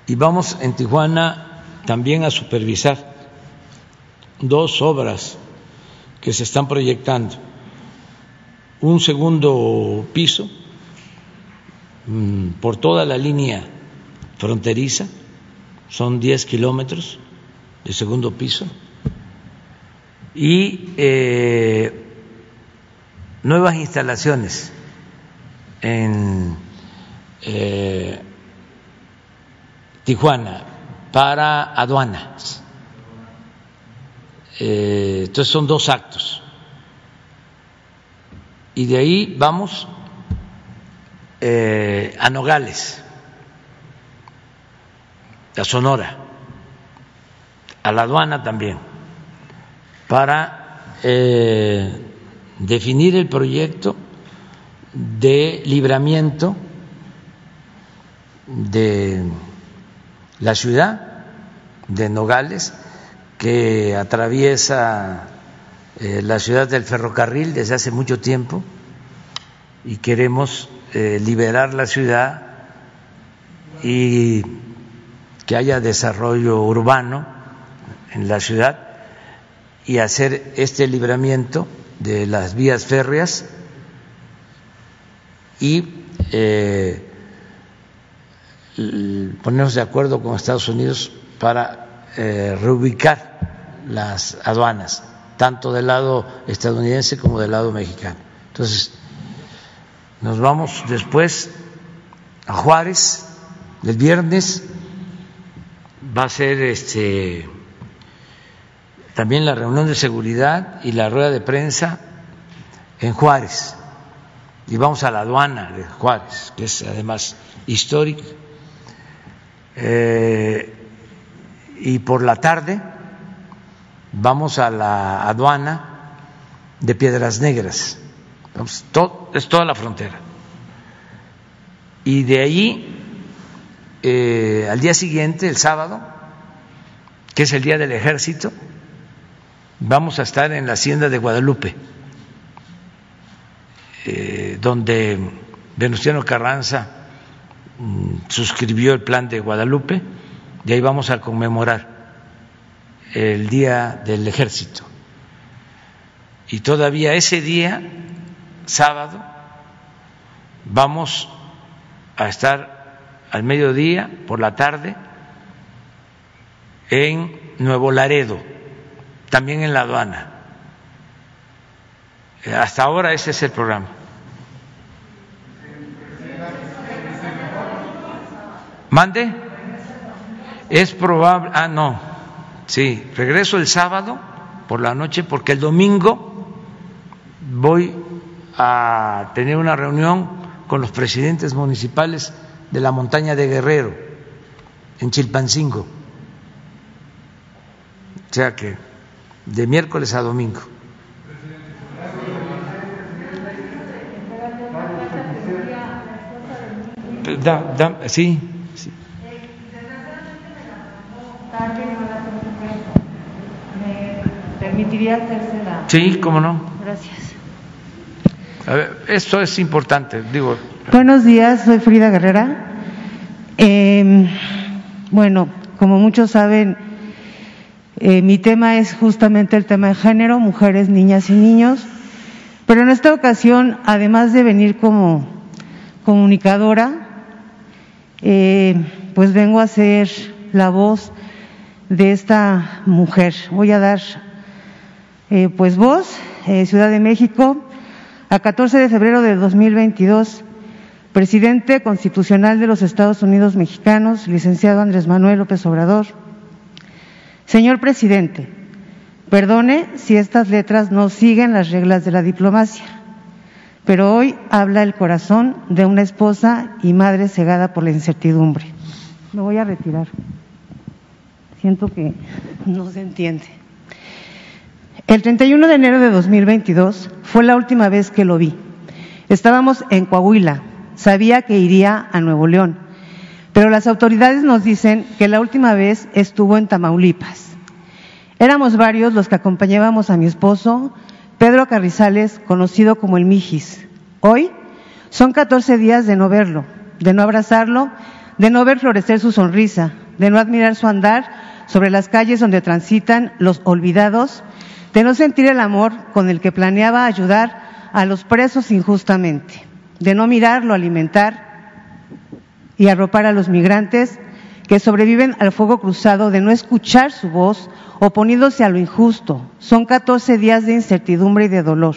Y vamos en Tijuana también a supervisar dos obras que se están proyectando. Un segundo piso mm, por toda la línea fronteriza, son 10 kilómetros de segundo piso, y eh, nuevas instalaciones en eh, Tijuana para aduanas. Eh, entonces son dos actos. Y de ahí vamos eh, a Nogales, a Sonora, a la aduana también, para eh, definir el proyecto de libramiento de la ciudad de Nogales que atraviesa eh, la ciudad del ferrocarril desde hace mucho tiempo y queremos eh, liberar la ciudad y que haya desarrollo urbano en la ciudad y hacer este libramiento de las vías férreas y eh, ponernos de acuerdo con Estados Unidos para eh, reubicar las aduanas, tanto del lado estadounidense como del lado mexicano. Entonces, nos vamos después a Juárez el viernes. Va a ser este también la reunión de seguridad y la rueda de prensa en Juárez. Y vamos a la aduana de Juárez, que es además histórica. Eh, y por la tarde vamos a la aduana de Piedras Negras. es toda la frontera. Y de ahí, eh, al día siguiente, el sábado, que es el día del ejército, vamos a estar en la hacienda de Guadalupe, eh, donde Venustiano Carranza suscribió el plan de Guadalupe y ahí vamos a conmemorar el Día del Ejército. Y todavía ese día, sábado, vamos a estar al mediodía, por la tarde, en Nuevo Laredo, también en la aduana. Hasta ahora ese es el programa. ¿Mande? Es probable, ah, no, sí, regreso el sábado por la noche porque el domingo voy a tener una reunión con los presidentes municipales de la montaña de Guerrero, en Chilpancingo. O sea que de miércoles a domingo. sí, permitiría hacérsela? Sí, cómo no. Gracias. A ver, esto es importante, digo. Buenos días, soy Frida Guerrera. Eh, bueno, como muchos saben, eh, mi tema es justamente el tema de género, mujeres, niñas y niños. Pero en esta ocasión, además de venir como comunicadora, eh, pues vengo a ser la voz de esta mujer. Voy a dar eh, pues vos, eh, Ciudad de México, a 14 de febrero de 2022, presidente constitucional de los Estados Unidos mexicanos, licenciado Andrés Manuel López Obrador. Señor presidente, perdone si estas letras no siguen las reglas de la diplomacia, pero hoy habla el corazón de una esposa y madre cegada por la incertidumbre. Me voy a retirar. Siento que no se entiende. El 31 de enero de 2022 fue la última vez que lo vi. Estábamos en Coahuila, sabía que iría a Nuevo León, pero las autoridades nos dicen que la última vez estuvo en Tamaulipas. Éramos varios los que acompañábamos a mi esposo, Pedro Carrizales, conocido como el Mijis. Hoy son 14 días de no verlo, de no abrazarlo, de no ver florecer su sonrisa, de no admirar su andar sobre las calles donde transitan los olvidados de no sentir el amor con el que planeaba ayudar a los presos injustamente, de no mirarlo, alimentar y arropar a los migrantes que sobreviven al fuego cruzado, de no escuchar su voz oponiéndose a lo injusto. Son 14 días de incertidumbre y de dolor.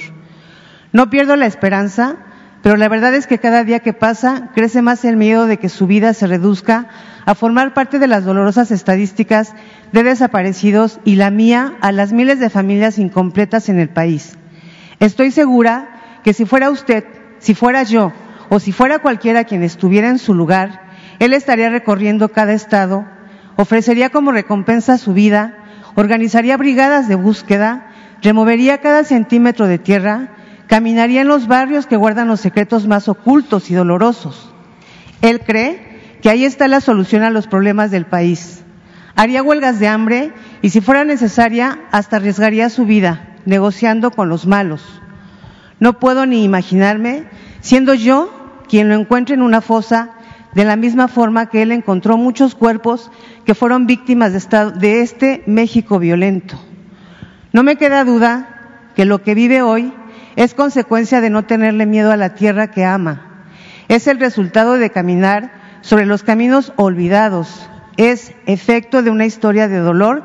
No pierdo la esperanza, pero la verdad es que cada día que pasa crece más el miedo de que su vida se reduzca a formar parte de las dolorosas estadísticas de desaparecidos y la mía a las miles de familias incompletas en el país. Estoy segura que si fuera usted, si fuera yo o si fuera cualquiera quien estuviera en su lugar, él estaría recorriendo cada estado, ofrecería como recompensa su vida, organizaría brigadas de búsqueda, removería cada centímetro de tierra, caminaría en los barrios que guardan los secretos más ocultos y dolorosos. Él cree que ahí está la solución a los problemas del país. Haría huelgas de hambre y si fuera necesaria hasta arriesgaría su vida negociando con los malos. No puedo ni imaginarme siendo yo quien lo encuentre en una fosa de la misma forma que él encontró muchos cuerpos que fueron víctimas de, este México violento. No me queda duda que lo que vive hoy es consecuencia de no tenerle miedo a la tierra que ama. Es el resultado de caminar sobre los caminos olvidados. Es efecto de una historia de dolor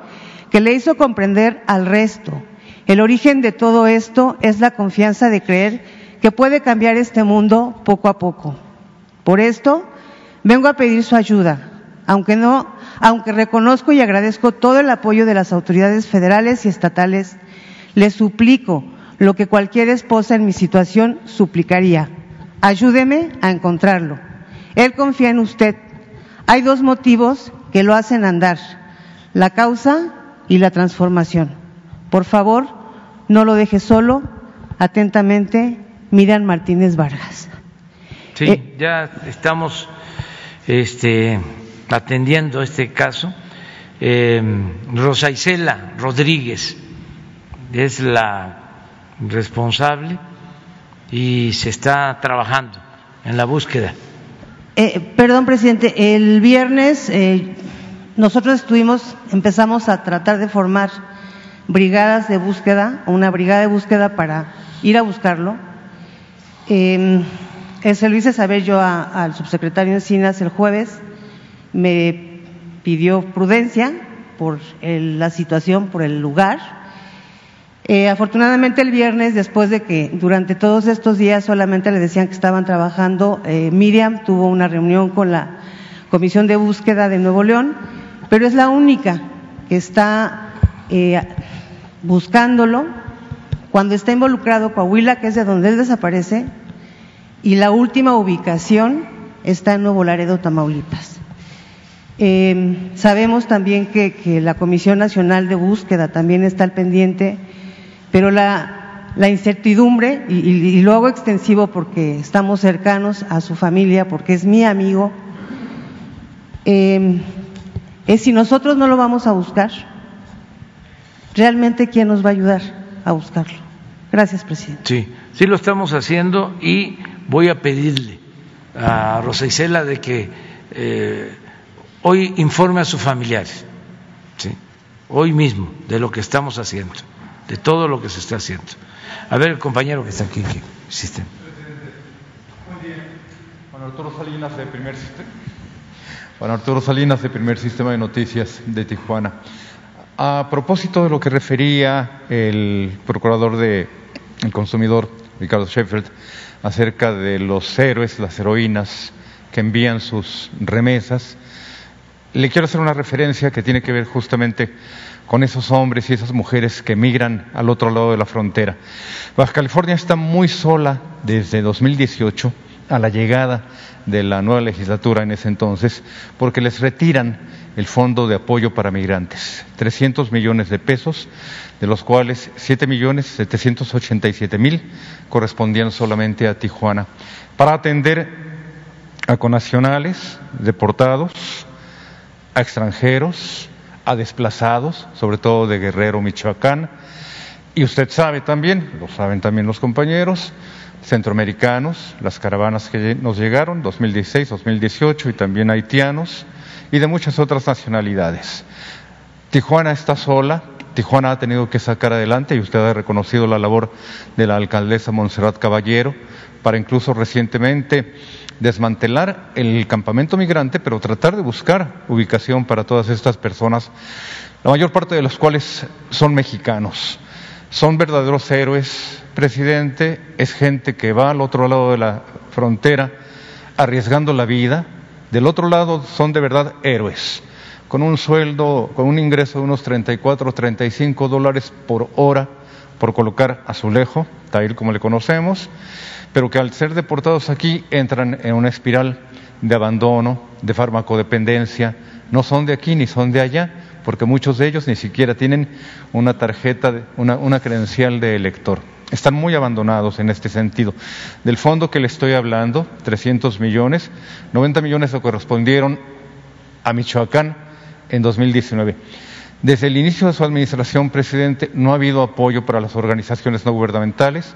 que le hizo comprender al resto. El origen de todo esto es la confianza de creer que puede cambiar este mundo poco a poco. Por esto, vengo a pedir su ayuda, aunque no, aunque reconozco y agradezco todo el apoyo de las autoridades federales y estatales, le suplico lo que cualquier esposa en mi situación suplicaría. Ayúdeme a encontrarlo. Él confía en usted. Hay dos motivos que lo hacen andar, la causa y la transformación. Por favor, no lo deje solo. Atentamente, Miriam Martínez Vargas. Sí, eh, ya estamos este, atendiendo este caso. Eh, Rosa Isela Rodríguez es la responsable y se está trabajando en la búsqueda. Eh, perdón, presidente, el viernes eh, nosotros estuvimos, empezamos a tratar de formar brigadas de búsqueda, una brigada de búsqueda para ir a buscarlo. Eh, se lo hice saber yo al subsecretario Encinas el jueves, me pidió prudencia por la situación, por el lugar eh, afortunadamente el viernes, después de que durante todos estos días solamente le decían que estaban trabajando, eh, Miriam tuvo una reunión con la Comisión de Búsqueda de Nuevo León, pero es la única que está eh, buscándolo cuando está involucrado Coahuila, que es de donde él desaparece, y la última ubicación está en Nuevo Laredo, Tamaulipas. sabemos también que, que la Comisión Nacional de Búsqueda también está al pendiente pero la, incertidumbre, y, lo hago extensivo porque estamos cercanos a su familia, porque es mi amigo, em, es si nosotros no lo vamos a buscar, realmente quién nos va a ayudar a buscarlo. Gracias, presidente. Sí, sí lo estamos haciendo y voy a pedirle a Rosa Isela de que eh, hoy informe a sus familiares, ¿sí? hoy mismo, de lo que estamos haciendo de todo lo que se está haciendo. A ver, el compañero que está aquí, que existe. Buen día. Juan Arturo Salinas, de primer sistema. Juan Arturo Salinas, de primer sistema de noticias de Tijuana. A propósito de lo que refería el procurador del el consumidor, Ricardo Sheffield, acerca de los héroes, las heroínas que envían sus remesas, le quiero hacer una referencia que tiene que ver justamente con esos hombres y esas mujeres que migran al otro lado de la frontera. Baja California está muy sola desde 2018 a la llegada de la nueva legislatura en ese entonces, porque les retiran el Fondo de Apoyo para Migrantes, 300 millones de pesos, de los cuales 7 millones 787 mil correspondían solamente a Tijuana, para atender a conacionales deportados, a extranjeros, a desplazados, sobre todo de Guerrero, Michoacán, y usted sabe también, lo saben también los compañeros, centroamericanos, las caravanas que nos llegaron, 2016, 2018, y también haitianos, y de muchas otras nacionalidades. Tijuana está sola, Tijuana ha tenido que sacar adelante, y usted ha reconocido la labor de la alcaldesa Montserrat Caballero, para incluso recientemente desmantelar el campamento migrante, pero tratar de buscar ubicación para todas estas personas, la mayor parte de las cuales son mexicanos. Son verdaderos héroes, presidente, es gente que va al otro lado de la frontera arriesgando la vida, del otro lado son de verdad héroes, con un sueldo, con un ingreso de unos 34 o 35 dólares por hora por colocar azulejo, tail como le conocemos, pero que al ser deportados aquí entran en una espiral de abandono, de farmacodependencia, no son de aquí ni son de allá, porque muchos de ellos ni siquiera tienen una tarjeta, una, una credencial de elector. Están muy abandonados en este sentido. Del fondo que le estoy hablando, 300 millones, 90 millones se correspondieron a Michoacán en 2019. Desde el inicio de su administración, presidente, no ha habido apoyo para las organizaciones no gubernamentales.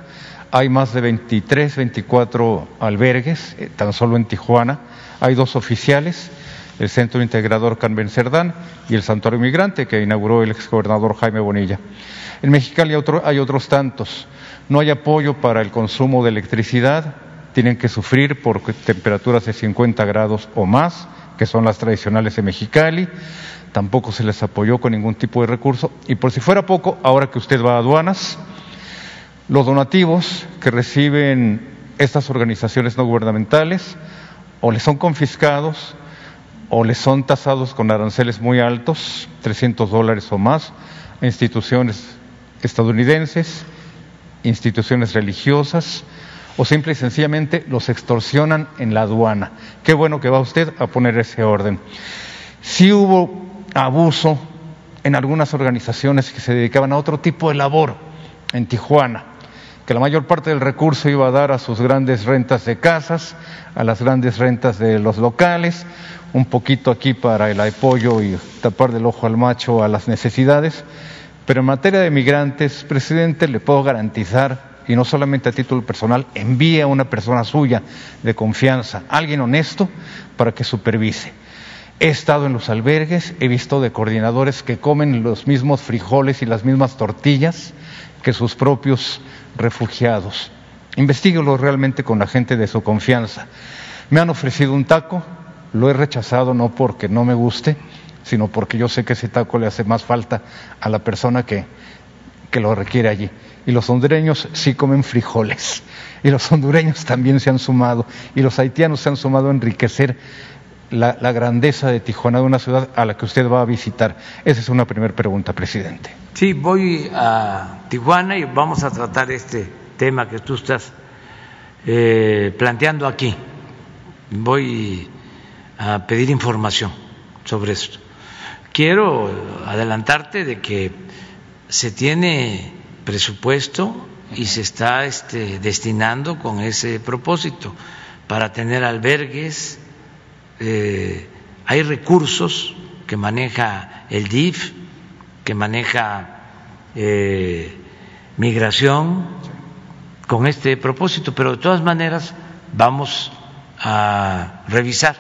Hay más de 23, 24 albergues, eh, tan solo en Tijuana. Hay dos oficiales, el Centro Integrador Carmen Cerdán y el Santuario Migrante, que inauguró el exgobernador Jaime Bonilla. En Mexicali hay otros tantos. No hay apoyo para el consumo de electricidad, tienen que sufrir por temperaturas de 50 grados o más, que son las tradicionales de Mexicali tampoco se les apoyó con ningún tipo de recurso. Y por si fuera poco, ahora que usted va a aduanas, los donativos que reciben estas organizaciones no gubernamentales o les son confiscados o les son tasados con aranceles muy altos, 300 dólares o más, a instituciones estadounidenses, instituciones religiosas, o simple y sencillamente los extorsionan en la aduana. Qué bueno que va usted a poner ese orden. Si hubo abuso en algunas organizaciones que se dedicaban a otro tipo de labor en Tijuana, que la mayor parte del recurso iba a dar a sus grandes rentas de casas, a las grandes rentas de los locales, un poquito aquí para el apoyo y tapar del ojo al macho a las necesidades, pero en materia de migrantes, presidente, le puedo garantizar, y no solamente a título personal, envíe a una persona suya de confianza, alguien honesto, para que supervise. He estado en los albergues, he visto de coordinadores que comen los mismos frijoles y las mismas tortillas que sus propios refugiados. Investíguelo realmente con la gente de su confianza. Me han ofrecido un taco, lo he rechazado no porque no me guste, sino porque yo sé que ese taco le hace más falta a la persona que, que lo requiere allí. Y los hondureños sí comen frijoles. Y los hondureños también se han sumado. Y los haitianos se han sumado a enriquecer la, grandeza de Tijuana, de una ciudad a la que usted va a visitar? Esa es una primera pregunta, presidente. Sí, voy a Tijuana y vamos a tratar este tema que tú estás eh, planteando aquí. Voy a pedir información sobre esto. Quiero adelantarte de que se tiene presupuesto y se está este, destinando con ese propósito para tener albergues, eh, hay recursos que maneja el DIF, que maneja eh, migración con este propósito, pero de todas maneras vamos a revisar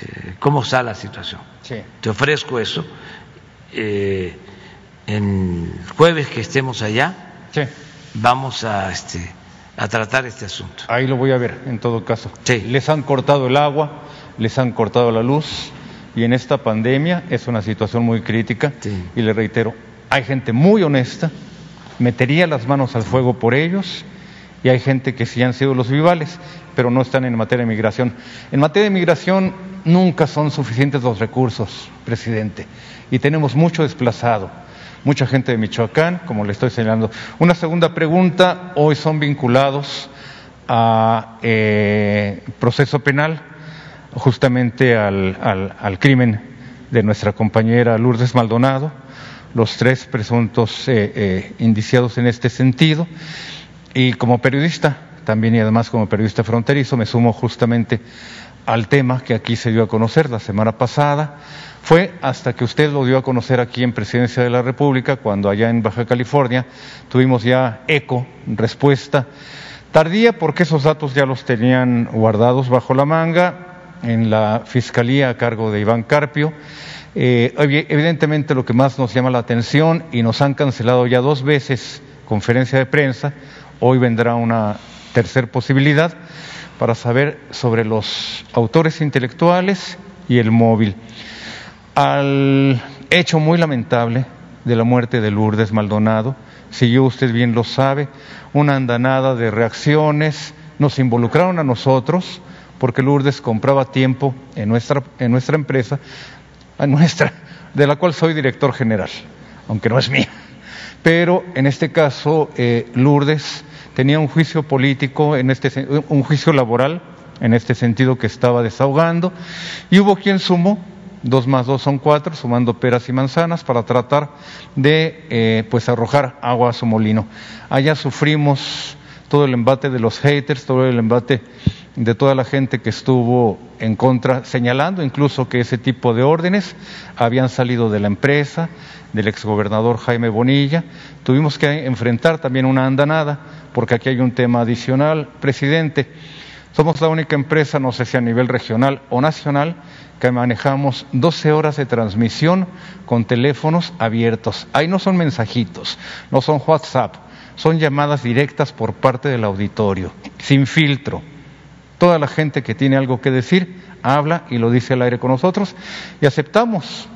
eh, cómo está la situación. Te ofrezco eso. El jueves que estemos allá, vamos a, este, a tratar este asunto. Ahí lo voy a ver, en todo caso. Les han cortado el agua, les han cortado la luz y en esta pandemia es una situación muy crítica y le reitero, hay gente muy honesta, metería las manos al fuego por ellos y hay gente que sí han sido los vivales, pero no están en materia de migración. En materia de migración nunca son suficientes los recursos, presidente, y tenemos mucho desplazado, mucha gente de Michoacán, como le estoy señalando. Una segunda pregunta, hoy son vinculados a eh, proceso penal justamente al, al, crimen de nuestra compañera Lourdes Maldonado, los tres presuntos eh, eh, indiciados en este sentido. Y como periodista, también y además como periodista fronterizo, me sumo justamente al tema que aquí se dio a conocer la semana pasada. Fue hasta que usted lo dio a conocer aquí en Presidencia de la República, cuando allá en Baja California tuvimos ya eco, respuesta tardía, porque esos datos ya los tenían guardados bajo la manga, en la Fiscalía a cargo de Iván Carpio. Eh, evidentemente lo que más nos llama la atención y nos han cancelado ya dos veces conferencia de prensa, hoy vendrá una tercera posibilidad para saber sobre los autores intelectuales y el móvil. Al hecho muy lamentable de la muerte de Lourdes Maldonado. Si yo usted bien lo sabe, una andanada de reacciones nos involucraron a nosotros porque Lourdes compraba tiempo en nuestra, en nuestra empresa, nuestra, de la cual soy director general, aunque no es mía. Pero en este caso, eh, Lourdes tenía un juicio político, en este, un juicio laboral, en este sentido que estaba desahogando, y hubo quien sumó dos más dos son cuatro, sumando peras y manzanas para tratar de eh, pues arrojar agua a su molino. Allá sufrimos todo el embate de los haters, todo el embate de toda la gente que estuvo en contra, señalando incluso que ese tipo de órdenes habían salido de la empresa, del exgobernador Jaime Bonilla. Tuvimos que enfrentar también una andanada, porque aquí hay un tema adicional. Presidente, somos la única empresa, no sé si a nivel regional o nacional, que manejamos 12 horas de transmisión con teléfonos abiertos. Ahí no son mensajitos, no son WhatsApp, son llamadas directas por parte del auditorio, sin filtro. Toda la gente que tiene algo que decir habla y lo dice al aire con nosotros y aceptamos.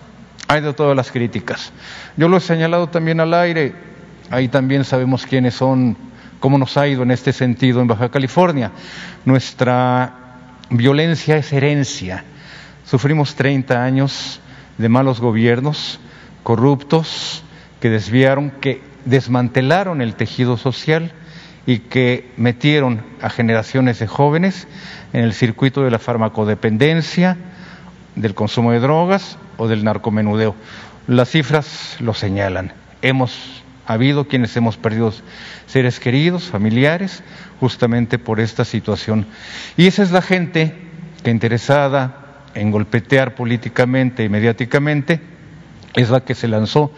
Hay de todas las críticas. Yo lo he señalado también al aire, ahí también sabemos quiénes son, cómo nos ha ido en este sentido en Baja California. Nuestra violencia es herencia. Sufrimos 30 años de malos gobiernos, corruptos, que desviaron, que desmantelaron el tejido social y que metieron a generaciones de jóvenes en el circuito de la farmacodependencia, del consumo de drogas o del narcomenudeo. Las cifras lo señalan. Hemos habido quienes hemos perdido seres queridos, familiares, justamente por esta situación. Y esa es la gente que interesada en golpetear políticamente y mediáticamente es la que se lanzó,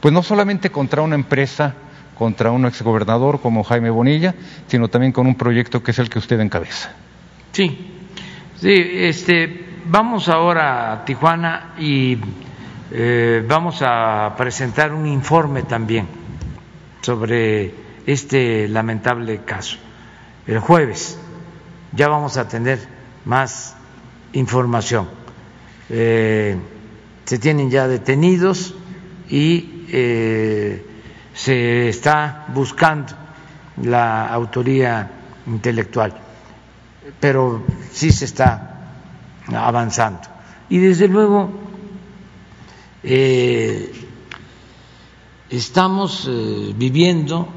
pues no solamente contra una empresa contra un exgobernador como Jaime Bonilla, sino también con un proyecto que es el que usted encabeza. Sí, sí, este, vamos ahora a Tijuana y eh, vamos a presentar un informe también sobre este lamentable caso. El jueves ya vamos a tener más información. Eh, se tienen ya detenidos y eh, se está buscando la autoría intelectual, pero sí se está avanzando. Y desde luego eh, estamos eh, viviendo,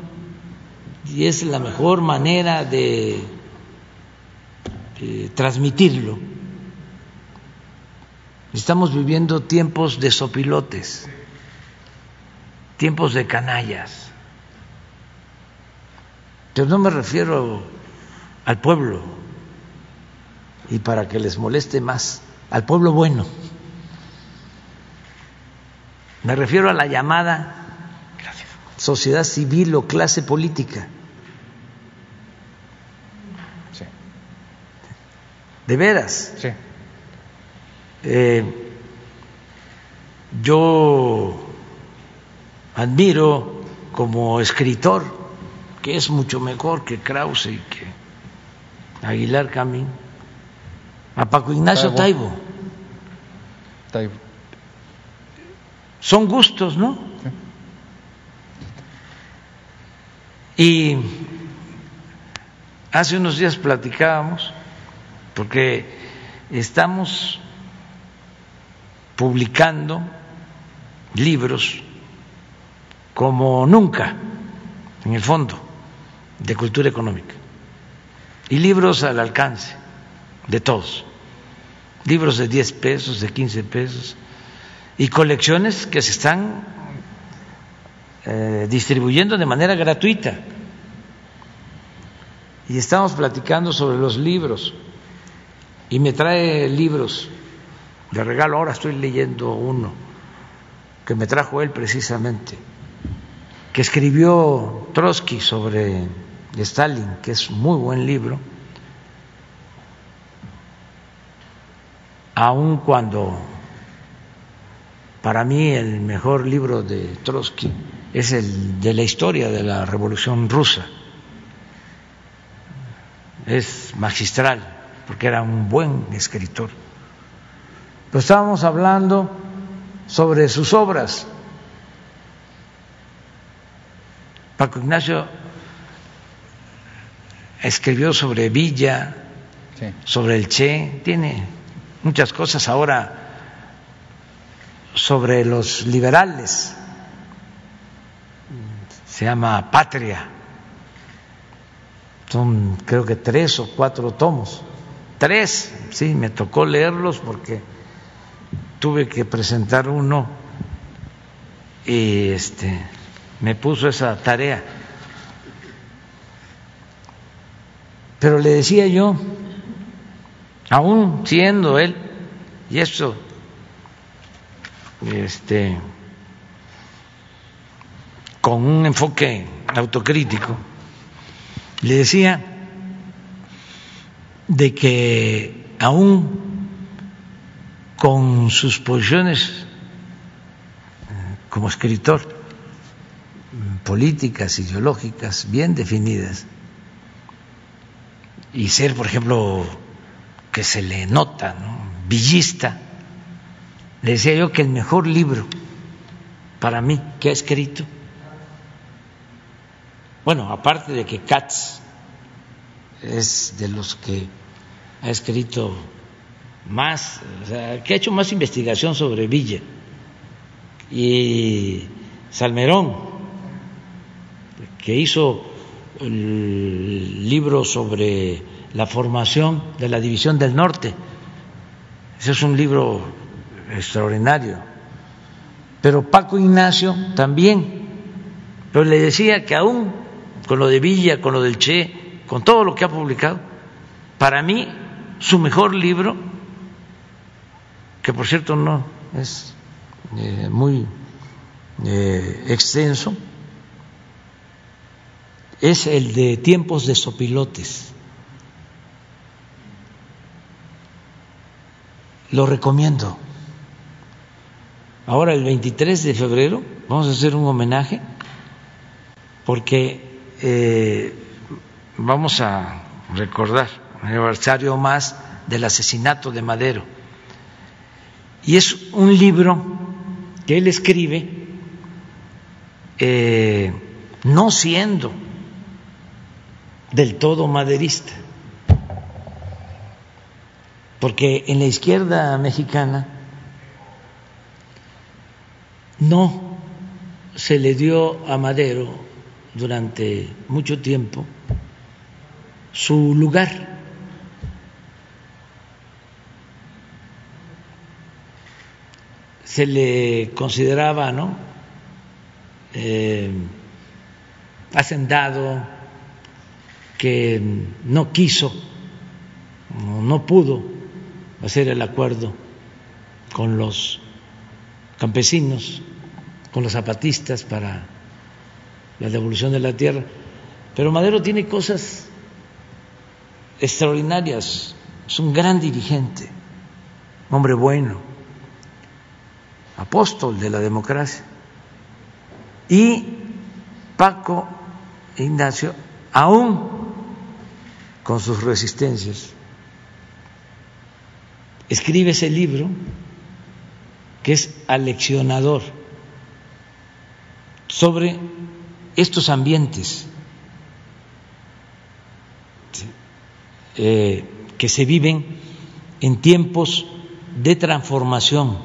y es la mejor manera de transmitirlo, estamos viviendo tiempos de sopilotes tiempos de canallas. Yo no me refiero al pueblo, y para que les moleste más, al pueblo bueno. Me refiero a la llamada sociedad civil o clase política. Sí. De veras. Sí. Eh, yo admiro como escritor, que es mucho mejor que Krause y que Aguilar Camín, a Paco Ignacio Taibo. Taibo. Son gustos, ¿no? Y hace unos días platicábamos, porque estamos publicando libros como nunca en el fondo de cultura económica y libros al alcance de todos, libros de 10 pesos, de 15 pesos y colecciones que se están eh, distribuyendo de manera gratuita. Y estamos platicando sobre los libros y me trae libros de regalo, ahora estoy leyendo uno que me trajo él precisamente que escribió Trotsky sobre Stalin, que es muy buen libro, aun cuando para mí el mejor libro de Trotsky es el de la historia de la Revolución Rusa. Es magistral, porque era un buen escritor. Pero estábamos hablando sobre sus obras Paco Ignacio escribió sobre Villa, sobre el Che, tiene muchas cosas ahora sobre los liberales, se llama Patria, son creo que tres o cuatro tomos, tres, sí, me tocó leerlos porque tuve que presentar uno y este me puso esa tarea. Pero le decía yo, aún siendo él, y eso, este, con un enfoque autocrítico, le decía de que aún con sus posiciones eh, como escritor, políticas, ideológicas bien definidas, y ser, por ejemplo, que se le nota, villista, le decía yo que el mejor libro para mí que ha escrito, bueno, aparte de que Katz es de los que ha escrito más, o sea, que ha hecho más investigación sobre Villa, y Salmerón, que hizo el libro sobre la formación de la División del Norte. Ese es un libro extraordinario. Pero Paco Ignacio también. Pero le decía que aún con lo de Villa, con lo del Che, con todo lo que ha publicado, para mí su mejor libro, que por cierto no es eh, muy eh, extenso, es el de tiempos de sopilotes. Lo recomiendo. Ahora el 23 de febrero vamos a hacer un homenaje porque eh, vamos a recordar un aniversario más del asesinato de Madero. Y es un libro que él escribe eh, no siendo del todo maderista, porque en la izquierda mexicana no se le dio a Madero durante mucho tiempo su lugar. Se le consideraba, ¿no? Eh, hacendado, que no quiso, no pudo hacer el acuerdo con los campesinos, con los zapatistas para la devolución de la tierra. Pero Madero tiene cosas extraordinarias, es un gran dirigente, hombre bueno, apóstol de la democracia. Y Paco Ignacio, aún con sus resistencias. Escribe ese libro que es aleccionador sobre estos ambientes eh, que se viven en tiempos de transformación.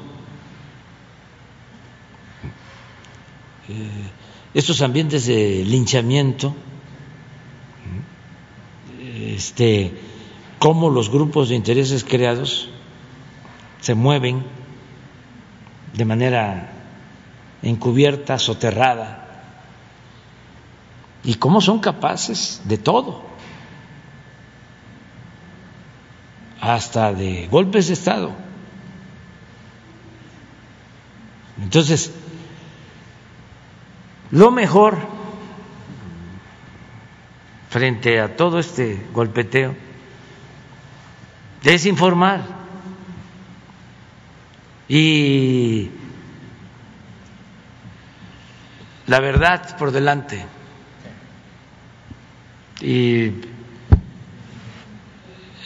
Eh, estos ambientes de linchamiento este, cómo los grupos de intereses creados se mueven de manera encubierta, soterrada, y cómo son capaces de todo, hasta de golpes de Estado. Entonces, lo mejor frente a todo este golpeteo es informar y la verdad por delante y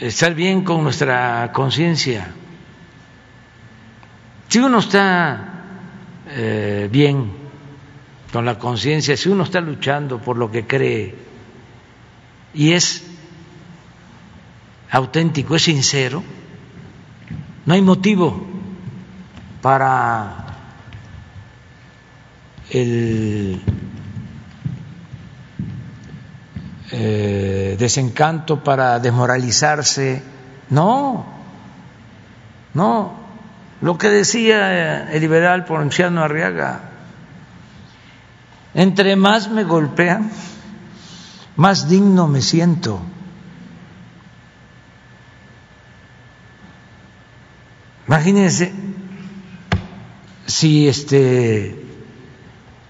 estar bien con nuestra conciencia. Si uno está eh, bien con la conciencia, si uno está luchando por lo que cree y es auténtico, es sincero, no hay motivo para el eh, desencanto, para desmoralizarse. No, no. Lo que decía el liberal Ponciano Arriaga, entre más me golpean, más digno me siento. Imagínense si este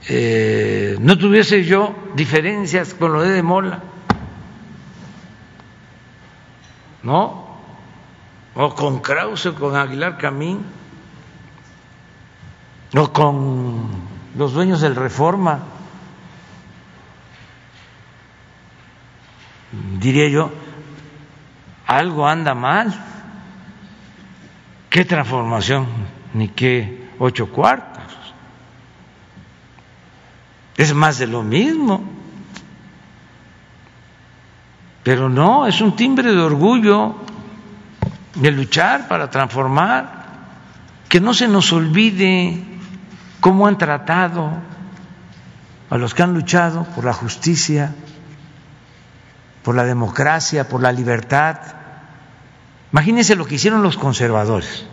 eh, no tuviese yo diferencias con lo de Mola, ¿no? O con Krause, con Aguilar Camín, o con los dueños del Reforma. Diría yo, algo anda mal. ¿Qué transformación? Ni qué ocho cuartos. Es más de lo mismo. Pero no, es un timbre de orgullo de luchar para transformar. Que no se nos olvide cómo han tratado a los que han luchado por la justicia, por la democracia, por la libertad. Imagínense lo que hicieron los conservadores.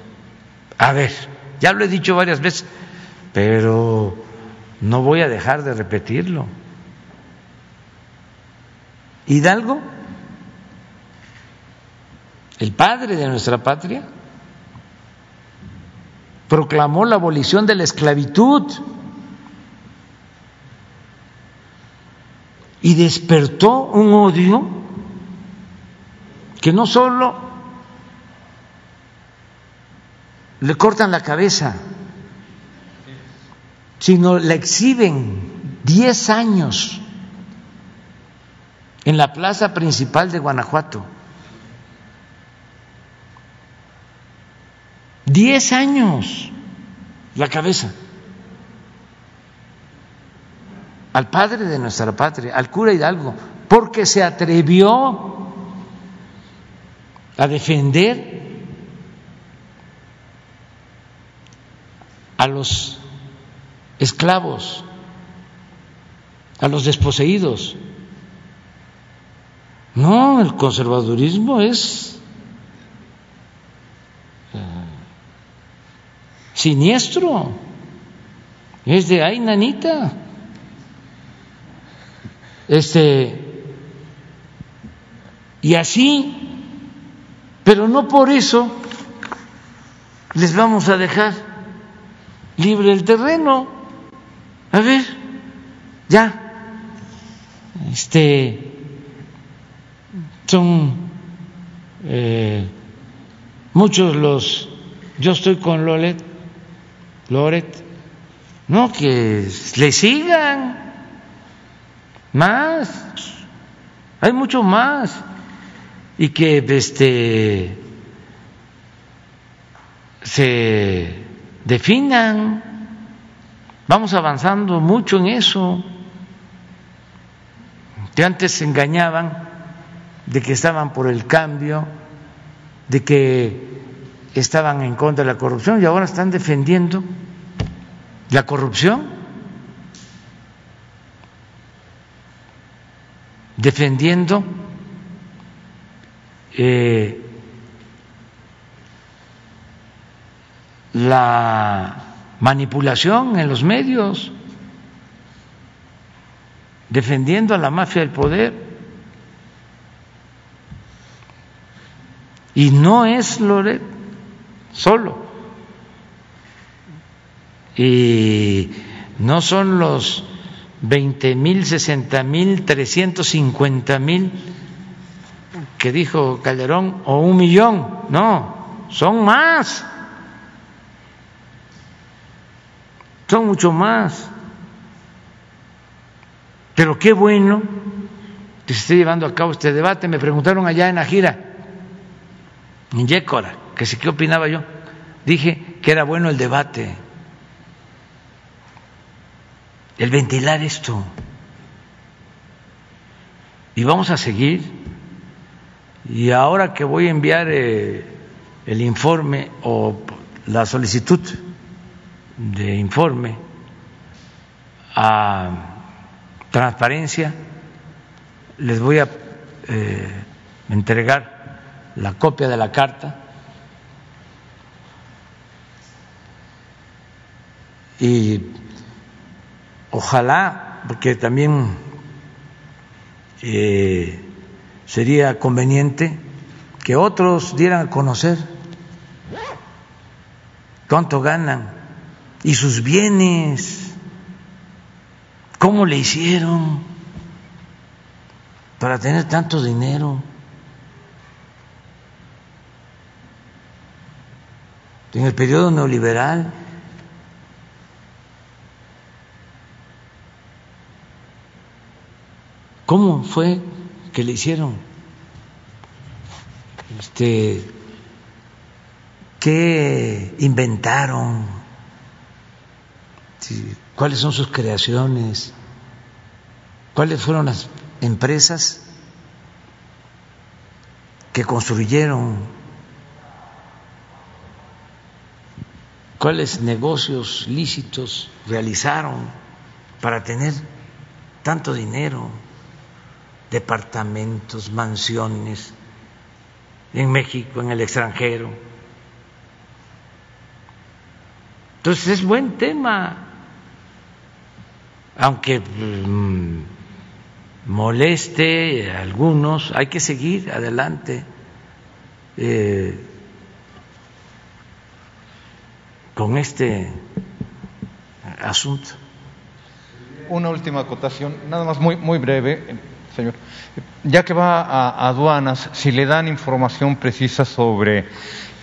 A ver, ya lo he dicho varias veces, pero no voy a dejar de repetirlo. Hidalgo, el padre de nuestra patria, proclamó la abolición de la esclavitud y despertó un odio que no solo le cortan la cabeza, sino la exhiben diez años en la plaza principal de Guanajuato. Diez años la cabeza al padre de nuestra patria, al cura Hidalgo, porque se atrevió a defender a los esclavos, a los desposeídos. No, el conservadurismo es eh, siniestro, es de ay, nanita. Este, y así, pero no por eso les vamos a dejar libre el terreno. A ver, ya, este, son eh, muchos los, yo estoy con Loret, Loret, no, que le sigan. Más, hay mucho más, y que este, se definan Vamos avanzando mucho en eso. Que antes se engañaban de que estaban por el cambio, de que estaban en contra de la corrupción y ahora están defendiendo la corrupción, defendiendo eh, la manipulación en los medios, defendiendo a la mafia del poder. Y no es Loret solo. Y no son los 20 mil, 60 mil, 350 mil que dijo Calderón o un millón, no, son más. Son mucho más. Pero qué bueno que se esté llevando a cabo este debate. Me preguntaron allá en la gira, en Yécora, que sé qué opinaba yo. Dije que era bueno el debate. el ventilar esto. Y vamos a seguir. Y ahora que voy a enviar eh, el informe o la solicitud de informe a transparencia, les voy a eh, entregar la copia de la carta y ojalá, porque también eh, sería conveniente que otros dieran a conocer cuánto ganan y sus bienes, cómo le hicieron para tener tanto dinero. En el periodo neoliberal ¿Cómo fue que le hicieron? Este, ¿Qué inventaron? ¿Cuáles son sus creaciones? ¿Cuáles fueron las empresas que construyeron? ¿Cuáles negocios lícitos realizaron para tener tanto dinero? departamentos, mansiones en México, en el extranjero. Entonces es buen tema, aunque mm, moleste a algunos, hay que seguir adelante. Eh, con este asunto. Una última acotación, nada más muy, muy breve señor. Ya que va a, aduanas, si le dan información precisa sobre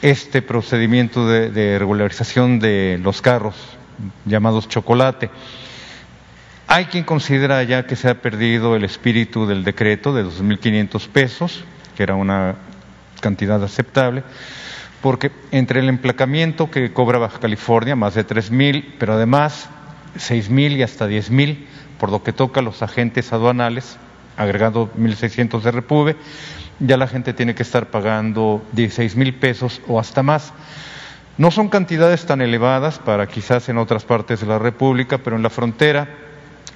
este procedimiento de, regularización de los carros llamados chocolate, hay quien considera ya que se ha perdido el espíritu del decreto de 2.500 pesos, que era una cantidad aceptable, porque entre el emplacamiento que cobra Baja California, más de 3.000, pero además 6.000 y hasta 10.000 por lo que toca a los agentes aduanales, agregado 1.600 de repube, ya la gente tiene que estar pagando 16 mil pesos o hasta más. No son cantidades tan elevadas para quizás en otras partes de la República, pero en la frontera,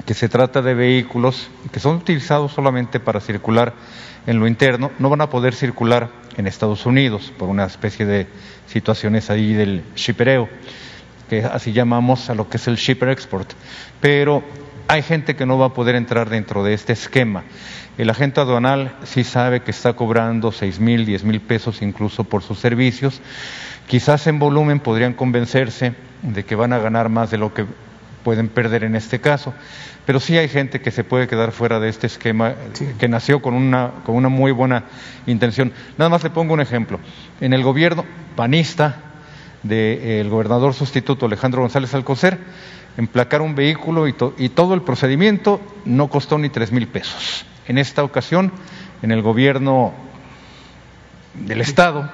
que se trata de vehículos que son utilizados solamente para circular en lo interno, no van a poder circular en Estados Unidos por una especie de situaciones ahí del shippereo, que así llamamos a lo que es el shipper export. Pero hay gente que no va a poder entrar dentro de este esquema. El agente aduanal sí sabe que está cobrando seis mil, diez mil pesos incluso por sus servicios. Quizás en volumen podrían convencerse de que van a ganar más de lo que pueden perder en este caso. Pero sí hay gente que se puede quedar fuera de este esquema que nació con una, con una muy buena intención. Nada más le pongo un ejemplo. En el gobierno panista del gobernador sustituto Alejandro González Alcocer, emplacar un vehículo y, todo el procedimiento no costó ni tres mil pesos. En esta ocasión, en el gobierno del Estado,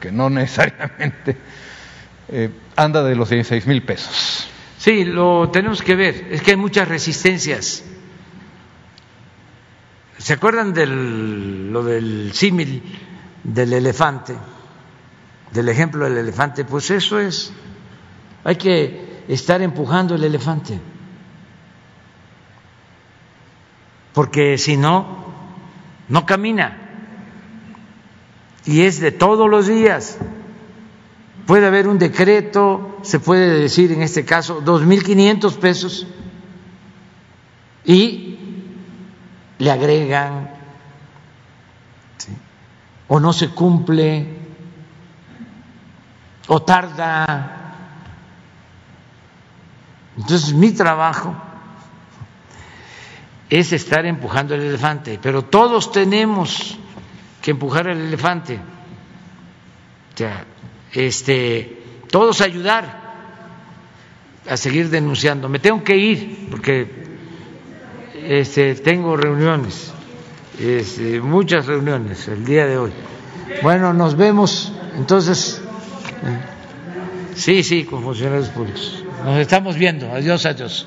que no necesariamente eh, anda de los 16 mil pesos. Sí, lo tenemos que ver. Es que hay muchas resistencias. ¿Se acuerdan de lo del símil del elefante? Del ejemplo del elefante. Pues eso es. Hay que estar empujando el elefante. Porque si no, no camina. Y es de todos los días. Puede haber un decreto, se puede decir en este caso, 2.500 pesos y le agregan o no se cumple o tarda entonces mi trabajo es estar empujando el elefante, pero todos tenemos que empujar el elefante. O sea, este, todos ayudar a seguir denunciando. Me tengo que ir porque este, tengo reuniones, este, muchas reuniones el día de hoy. Bueno, nos vemos entonces. Sí, sí, con funcionarios públicos. Nos estamos viendo. Adiós, adiós.